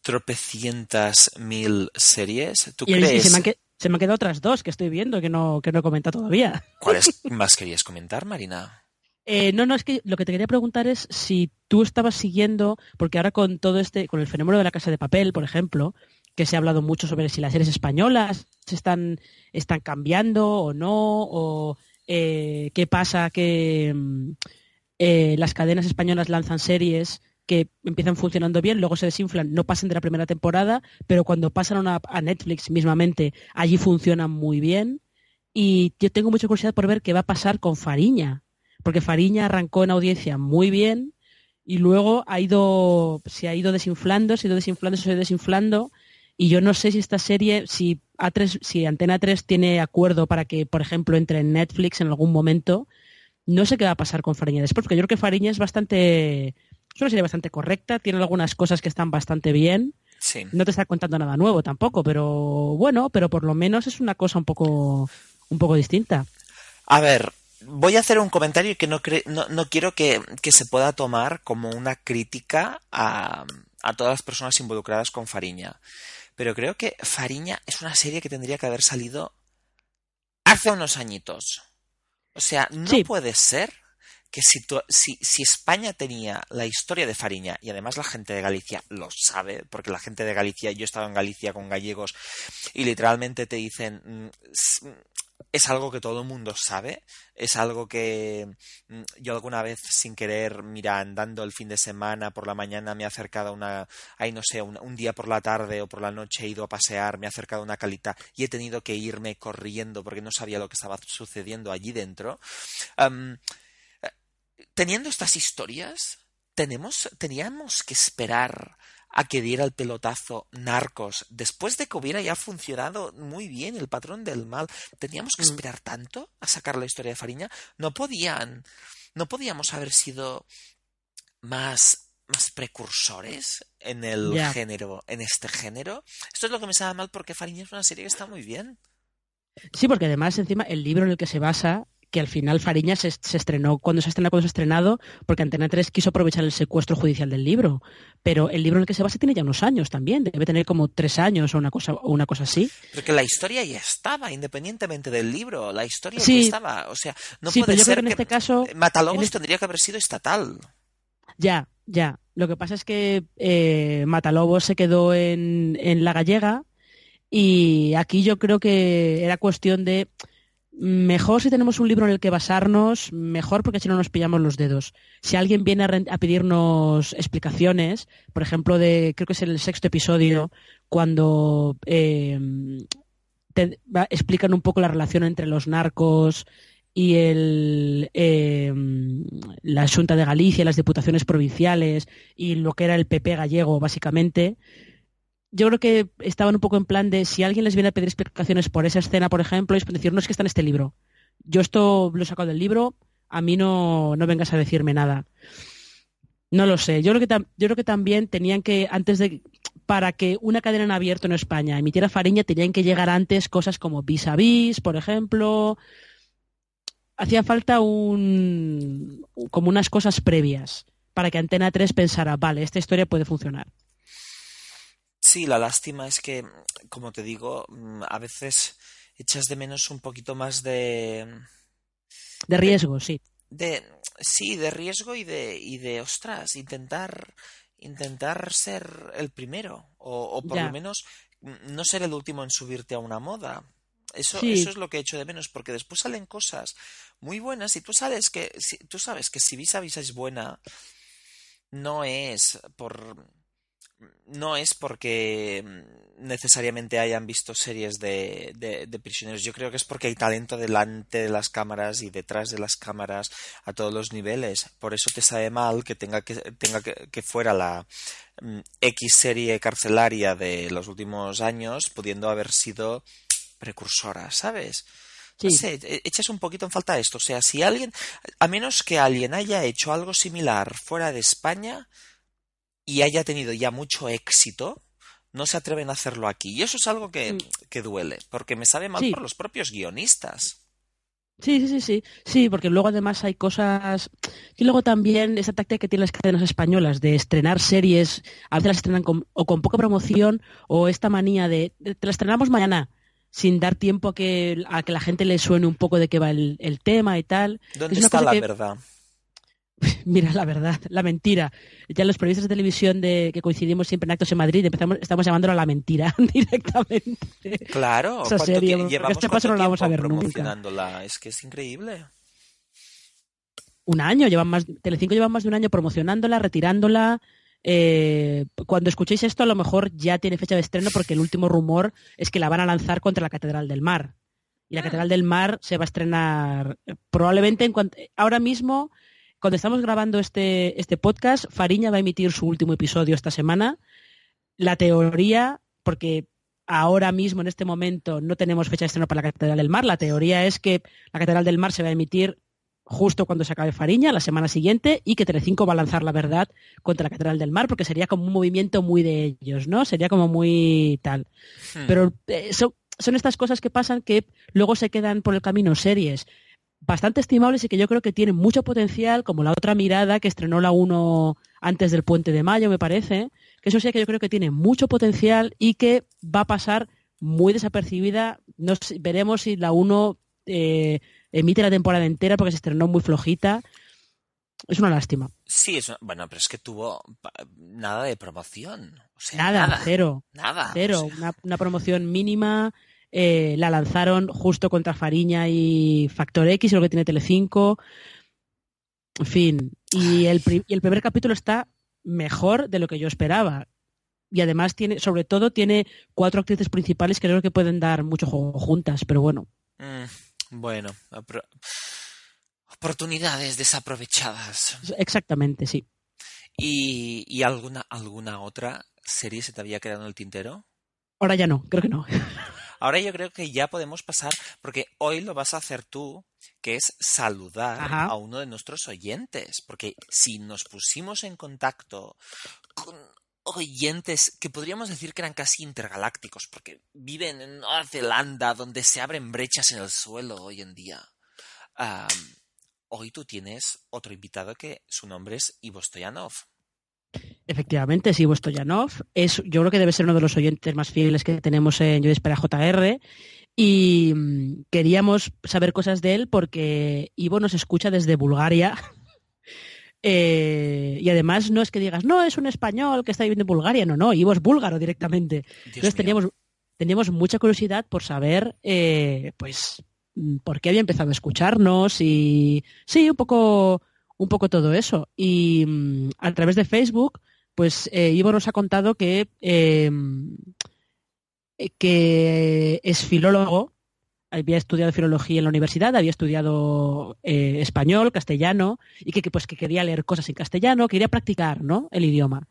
tropecientas mil series, ¿tú crees...? se, me han quedado otras dos que estoy viendo que no, que no he comentado todavía. ¿Cuáles más querías comentar, Marina? Eh, no, no, es que lo que te quería preguntar es si tú estabas siguiendo, porque ahora con todo este, con el fenómeno de la casa de papel, por ejemplo, que se ha hablado mucho sobre si las series españolas están, están cambiando o no, o eh, qué pasa que eh, las cadenas españolas lanzan series que empiezan funcionando bien, luego se desinflan, no pasan de la primera temporada, pero cuando pasan a, Netflix mismamente, allí funcionan muy bien. Y yo tengo mucha curiosidad por ver qué va a pasar con Fariña, porque Fariña arrancó en audiencia muy bien y luego ha ido, se ha ido desinflando, se ha ido desinflando, se ha ido desinflando. Y yo no sé si esta serie, si A3, si Antena 3 tiene acuerdo para que, por ejemplo, entre en Netflix en algún momento no sé qué va a pasar con Fariña después, porque yo creo que Fariña es bastante. Es una serie bastante correcta, tiene algunas cosas que están bastante bien. Sí. No te está contando nada nuevo tampoco, pero bueno, pero por lo menos es una cosa un poco, un poco distinta. A ver, voy a hacer un comentario que no, no, quiero que, que, se pueda tomar como una crítica a, a todas las personas involucradas con Fariña. Pero creo que Fariña es una serie que tendría que haber salido hace unos añitos. O sea, no puede ser que si, si, si, España tenía la historia de Fariña, y además la gente de Galicia lo sabe, porque la gente de Galicia, yo he estado en Galicia con gallegos, y literalmente te dicen, mm, es algo que todo el mundo sabe, es algo que mm, yo alguna vez sin querer, mira, andando el fin de semana por la mañana me he acercado a una, ahí no sé, un, día por la tarde o por la noche he ido a pasear, me he acercado a una calita y he tenido que irme corriendo porque no sabía lo que estaba sucediendo allí dentro. Teniendo estas historias, tenemos, teníamos que esperar a que diera el pelotazo Narcos, después de que hubiera ya funcionado muy bien el patrón del mal, ¿teníamos que mm. esperar tanto a sacar la historia de Fariña? No podían, no podíamos haber sido más más precursores en el género, en este género. Esto es lo que me sabe mal porque Fariña es una serie que está muy bien. Sí, porque además encima el libro en el que se basa que al final Fariña se, estrenó cuando se estrenó cuando se ha estrenado porque Antena 3 quiso aprovechar el secuestro judicial del libro. Pero el libro en el que se basa tiene ya unos años también debe tener como tres años o una cosa o una cosa así. Porque la historia ya estaba independientemente del libro la historia ya estaba o sea no puede pero ser que en este caso Matalobos este tendría que haber sido estatal. Ya ya. Lo que pasa es que eh, Matalobos se quedó en, en la gallega y aquí yo creo que era cuestión de mejor si tenemos un libro en el que basarnos, mejor porque si no nos pillamos los dedos. Si alguien viene a, pedirnos explicaciones, por ejemplo, de creo que es el sexto episodio, cuando eh, explican un poco la relación entre los narcos y el, eh, la Junta de Galicia, las diputaciones provinciales y lo que era el PP gallego, básicamente, yo creo que estaban un poco en plan de si alguien les viene a pedir explicaciones por esa escena, por ejemplo, es decir, no es que está en este libro. Yo esto lo he sacado del libro, a mí no, no vengas a decirme nada. No lo sé. Yo creo que, yo creo que también tenían que, antes de, para que una cadena en abierto en España emitiera Fariña, tenían que llegar antes cosas como Vis a Vis, por ejemplo. Hacía falta un, como unas cosas previas para que Antena 3 pensara, vale, esta historia puede funcionar. Sí, la lástima es que, como te digo, mm, a veces echas de menos un poquito más de... De riesgo, sí. De, sí, de riesgo y de, y de, ostras, intentar, intentar ser el primero. O, por lo menos no ser el último en subirte a una moda. Eso, eso es lo que he hecho de menos, porque después salen cosas muy buenas y tú sabes que, si, tú sabes que si Visa Visa es buena, no es por no es porque mm, necesariamente hayan visto series de, de, prisioneros. Yo creo que es porque hay talento delante de las cámaras y detrás de las cámaras a todos los niveles. Por eso te sabe mal que tenga que, tenga que, fuera la mm, X serie carcelaria de los últimos años, pudiendo haber sido precursora, ¿sabes? Sí. E, echas un poquito en falta esto. O sea, si alguien, a menos que alguien haya hecho algo similar fuera de España, y haya tenido ya mucho éxito, no se atreven a hacerlo aquí. Y eso es algo que, mm. que duele, porque me sabe mal por los propios guionistas. Sí, sí, sí, sí, sí, porque luego además hay cosas y luego también esa táctica que tienen las cadenas españolas de estrenar series, a veces las estrenan con, o con poca promoción o esta manía de te la estrenamos mañana sin dar tiempo a que a que la gente le suene un poco de qué va el, tema y tal. ¿Dónde está la verdad? Mira, la verdad, la mentira. Ya los periodistas de televisión de que coincidimos siempre en actos en Madrid empezamos, estamos llamándolo la mentira directamente. Claro, Esa serie, este paso no la vamos a ver nunca. Es que es increíble. Un año, llevan más, Telecinco lleva más de un año promocionándola, retirándola. Eh, cuando escuchéis esto, a lo mejor ya tiene fecha de estreno porque el último rumor es que la van a lanzar contra la Catedral del Mar. Y la ah. Catedral del Mar se va a estrenar probablemente en cuanto, ahora mismo cuando estamos grabando este, este podcast, Fariña va a emitir su último episodio esta semana. La teoría, porque ahora mismo, en este momento, no tenemos fecha de estreno para la Catedral del Mar. La teoría es que la Catedral del Mar se va a emitir justo cuando se acabe Fariña, la semana siguiente, y que Telecinco va a lanzar la verdad contra la Catedral del Mar, porque sería como un movimiento muy de ellos, ¿no? Sería como muy tal. Hmm. Pero eh, son estas cosas que pasan que luego se quedan por el camino series bastante estimables y que yo creo que tienen mucho potencial, como la otra mirada que estrenó la 1 antes del puente de mayo, me parece, que eso sí que yo creo que tiene mucho potencial y que va a pasar muy desapercibida. veremos si la 1 eh, emite la temporada entera porque se estrenó muy flojita. Es una lástima. Sí, es bueno, pero es que tuvo nada de promoción. nada, cero. Nada. Cero. Una, una, promoción mínima. Eh, la lanzaron justo contra Fariña y Factor X, lo que tiene Telecinco. En fin, y el, el primer capítulo está mejor de lo que yo esperaba. Y además tiene, sobre todo, tiene cuatro actrices principales que creo que pueden dar mucho juego juntas, pero bueno. Mm, bueno, oportunidades desaprovechadas. Exactamente, sí. ¿Y, ¿Y, alguna, alguna otra serie se te había quedado en el tintero? Ahora ya no, creo que no. Ahora yo creo que ya podemos pasar, porque hoy lo vas a hacer tú, que es saludar a uno de nuestros oyentes, porque si nos pusimos en contacto con oyentes que podríamos decir que eran casi intergalácticos, porque viven en Nueva Zelanda, donde se abren brechas en el suelo hoy en día. hoy tú tienes otro invitado que su nombre es Ivo Stoyanov. Efectivamente, sí, Stoyanov es, yo creo que debe ser uno de los oyentes más fieles que tenemos en Yo Espera JR y mm, queríamos saber cosas de él porque Ivo nos escucha desde Bulgaria eh, y además no es que digas, no, es un español que está viviendo en Bulgaria, no, no, Ivo es búlgaro directamente. Entonces teníamos, teníamos mucha curiosidad por saber, eh, pues, mm, por qué había empezado a escucharnos y sí, un poco, un poco todo eso. Y mm, a través de Facebook, pues eh, Ivo nos ha contado que, eh, que es filólogo, había estudiado filología en la universidad, había estudiado eh, español, castellano, y que, que, pues que quería leer cosas en castellano, quería practicar, ¿no? El idioma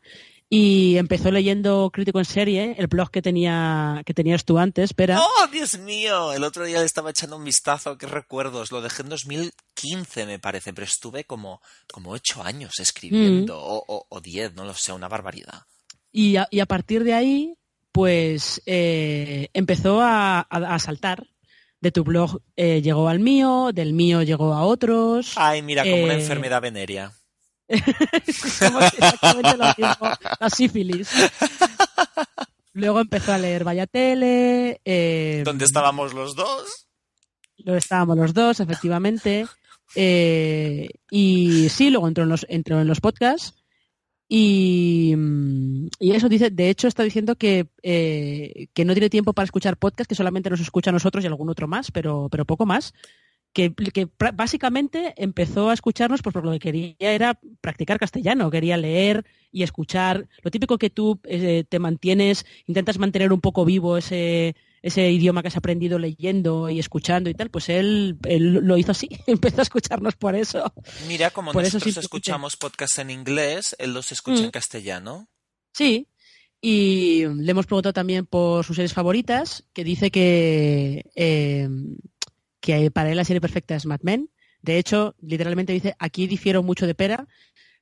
y empezó leyendo Crítico en Serie, el blog que tenía que tenías tú antes, pero... ¡Oh, Dios mío! El otro día le estaba echando un vistazo, qué recuerdos. Lo dejé en 2015, me parece, pero estuve como, como ocho años escribiendo, mm. o, o, o, diez, no lo sé, una barbaridad. Y a, y a partir de ahí, pues eh, empezó a, a, a, saltar. De tu blog eh, llegó al mío, del mío llegó a otros. Ay, mira, como eh, una enfermedad venérea. Como exactamente lo mismo, la sífilis. Luego empezó a leer Vaya Tele. Eh, ¿Dónde estábamos los dos? Lo estábamos los dos, efectivamente. Eh, y sí, luego entró en los, entró en los podcasts. Y, y, eso dice, de hecho está diciendo que, eh, que no tiene tiempo para escuchar podcasts, que solamente nos escucha a nosotros y algún otro más, pero, pero poco más que, que, básicamente empezó a escucharnos pues, porque lo que quería era practicar castellano, quería leer y escuchar. Lo típico que tú eh, te mantienes, intentas mantener un poco vivo ese, ese idioma que has aprendido leyendo y escuchando y tal, pues él, él lo hizo así, empezó a escucharnos por eso. Mira, como por nosotros eso escuchamos podcasts en inglés, él los escucha mm. en castellano. Sí, y le hemos preguntado también por sus series favoritas, que dice que... Eh, que para él la serie perfecta es Mad Men. De hecho, literalmente dice, aquí difiero mucho de Pera,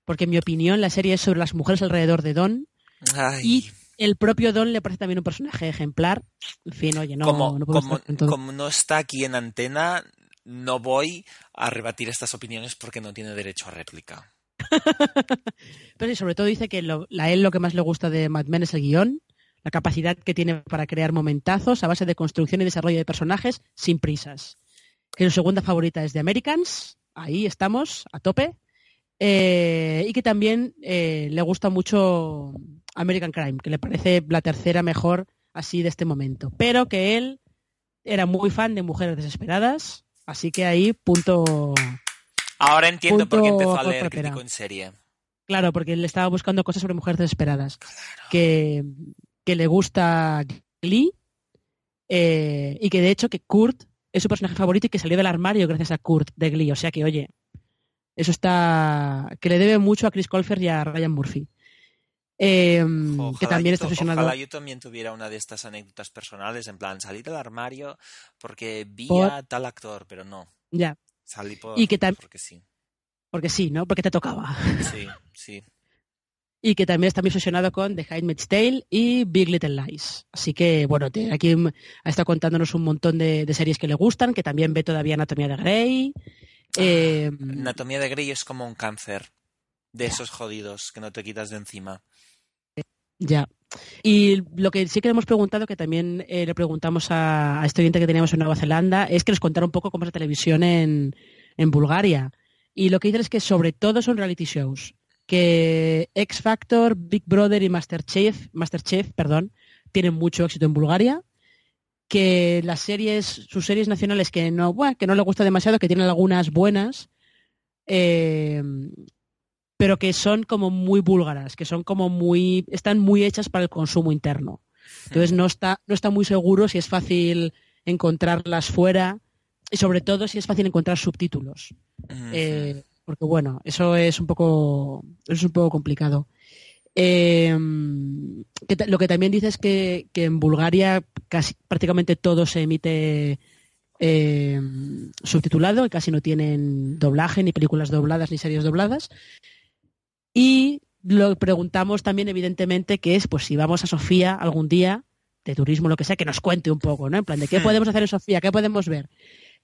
porque en mi opinión la serie es sobre las mujeres alrededor de Don. Ay. Y el propio Don le parece también un personaje ejemplar. En fin, oye, no, como, no como, como no está aquí en antena, no voy a rebatir estas opiniones porque no tiene derecho a réplica. Pero sí, sobre todo dice que lo, a él lo que más le gusta de Mad Men es el guion, la capacidad que tiene para crear momentazos a base de construcción y desarrollo de personajes sin prisas que su segunda favorita es The Americans, ahí estamos, a tope, eh, y que también eh, le gusta mucho American Crime, que le parece la tercera mejor así de este momento, pero que él era muy fan de Mujeres Desesperadas, así que ahí punto... Ahora entiendo punto por qué empezó a leer crítico en serie. Claro, porque él estaba buscando cosas sobre Mujeres Desesperadas, claro. que, que le gusta Glee, eh, y que de hecho que Kurt es su personaje favorito y que salió del armario gracias a Kurt de Glee. O sea que, oye, eso está. que le debe mucho a Chris Colfer y a Ryan Murphy. Eh, que también está obsesionado. Ojalá yo también tuviera una de estas anécdotas personales, en plan, salí del armario porque vi por... a tal actor, pero no. Ya. Salí por, y que porque sí. Porque sí, ¿no? Porque te tocaba. Sí, sí y que también está muy obsesionado con The Handmaid's Tale y Big Little Lies. Así que, bueno, aquí ha estado contándonos un montón de, de, series que le gustan, que también ve todavía Anatomía de Grey. Eh, Anatomía de Grey es como un cáncer de esos jodidos que no te quitas de encima. Ya. Y lo que sí que hemos preguntado, que también eh, le preguntamos a, a este oyente que teníamos en Nueva Zelanda, es que nos contara un poco cómo es la televisión en, en Bulgaria. Y lo que dicen es que sobre todo son reality shows que X Factor, Big Brother y Masterchef, Masterchef perdón, tienen mucho éxito en Bulgaria, que las series, sus series nacionales que no, bueno, que no le gusta demasiado, que tienen algunas buenas, eh, pero que son como muy búlgaras, que son como muy, están muy hechas para el consumo interno. Entonces no está, no está muy seguro si es fácil encontrarlas fuera y sobre todo si es fácil encontrar subtítulos. Eh, porque bueno, eso es un poco, es un poco complicado. Eh, que lo que también dice es que, que, en Bulgaria casi prácticamente todo se emite eh, subtitulado y casi no tienen doblaje, ni películas dobladas, ni series dobladas. Y lo preguntamos también, evidentemente, que es, pues si vamos a Sofía algún día, de turismo, lo que sea, que nos cuente un poco, ¿no? En plan, de qué podemos hacer en Sofía, qué podemos ver.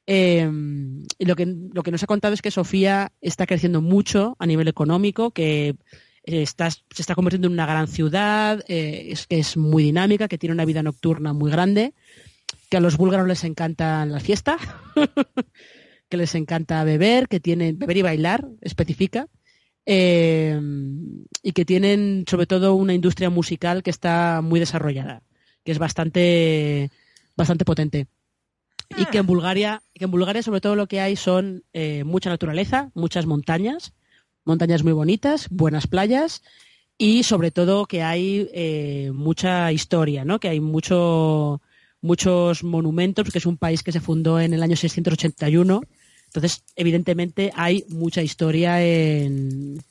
Eh, lo que, lo que nos ha contado es que Sofía está creciendo mucho a nivel económico, que está, se está convirtiendo en una gran ciudad, eh, es que es muy dinámica, que tiene una vida nocturna muy grande, que a los búlgaros les encanta la fiesta, que les encanta beber, que tienen beber y bailar, especifica, eh, y que tienen sobre todo una industria musical que está muy desarrollada, que es bastante, bastante potente. Y que en Bulgaria, que en Bulgaria sobre todo lo que hay son eh, mucha naturaleza, muchas montañas, montañas muy bonitas, buenas playas y sobre todo que hay eh, mucha historia, ¿no? Que hay mucho, muchos monumentos, porque es un país que se fundó en el año 681. Entonces, evidentemente, hay mucha historia en,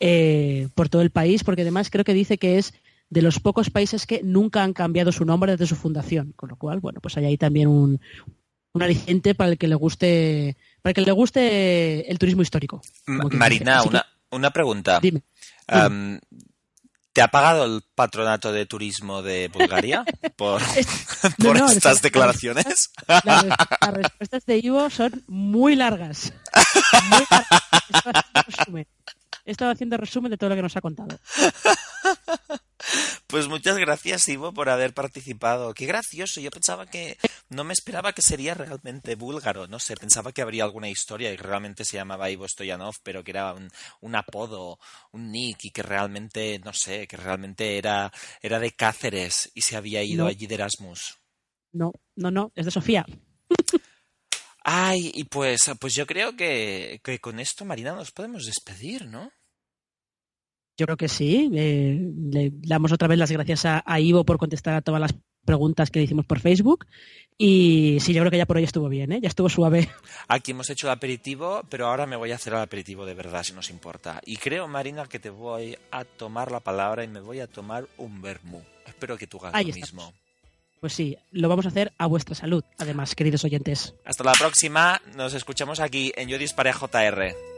eh, por todo el país, porque además creo que dice que es de los pocos países que nunca han cambiado su nombre desde su fundación. Con lo cual, bueno, pues hay ahí también un, un aliciente para el que le guste, para el que le guste el turismo histórico. Marina, una, una pregunta. Dime. Um, ¿Te ha pagado el patronato de turismo de Bulgaria por, por no, estas declaraciones? Las, las, respuestas de Ivo son muy largas. Muy largas. He estado haciendo resumen de todo lo que nos ha contado. Pues muchas gracias, Ivo, por haber participado. Qué gracioso. Yo pensaba que no me esperaba que sería realmente búlgaro. No sé, pensaba que habría alguna historia y realmente se llamaba Ivo Stoyanov, pero que era un, un apodo, un nick y que realmente, no sé, que realmente era, era de Cáceres y se había ido No. allí de Erasmus. No, no, no, es de Sofía. Ay, y pues, pues yo creo que, que con esto, Marina, nos podemos despedir, ¿no? Yo creo que sí. Eh, le damos otra vez las gracias a, a, Ivo por contestar a todas las preguntas que le hicimos por Facebook. Y sí, yo creo que ya por hoy estuvo bien, ¿eh? ya estuvo suave. Aquí hemos hecho el aperitivo, pero ahora me voy a hacer el aperitivo de verdad, si nos importa. Y creo, Marina, que te voy a tomar la palabra y me voy a tomar un vermú. Espero que tú hagas Ahí lo estamos. mismo. Pues sí, lo vamos a hacer a vuestra salud, además, queridos oyentes. Hasta la próxima, nos escuchamos aquí en Yo Disparé JR.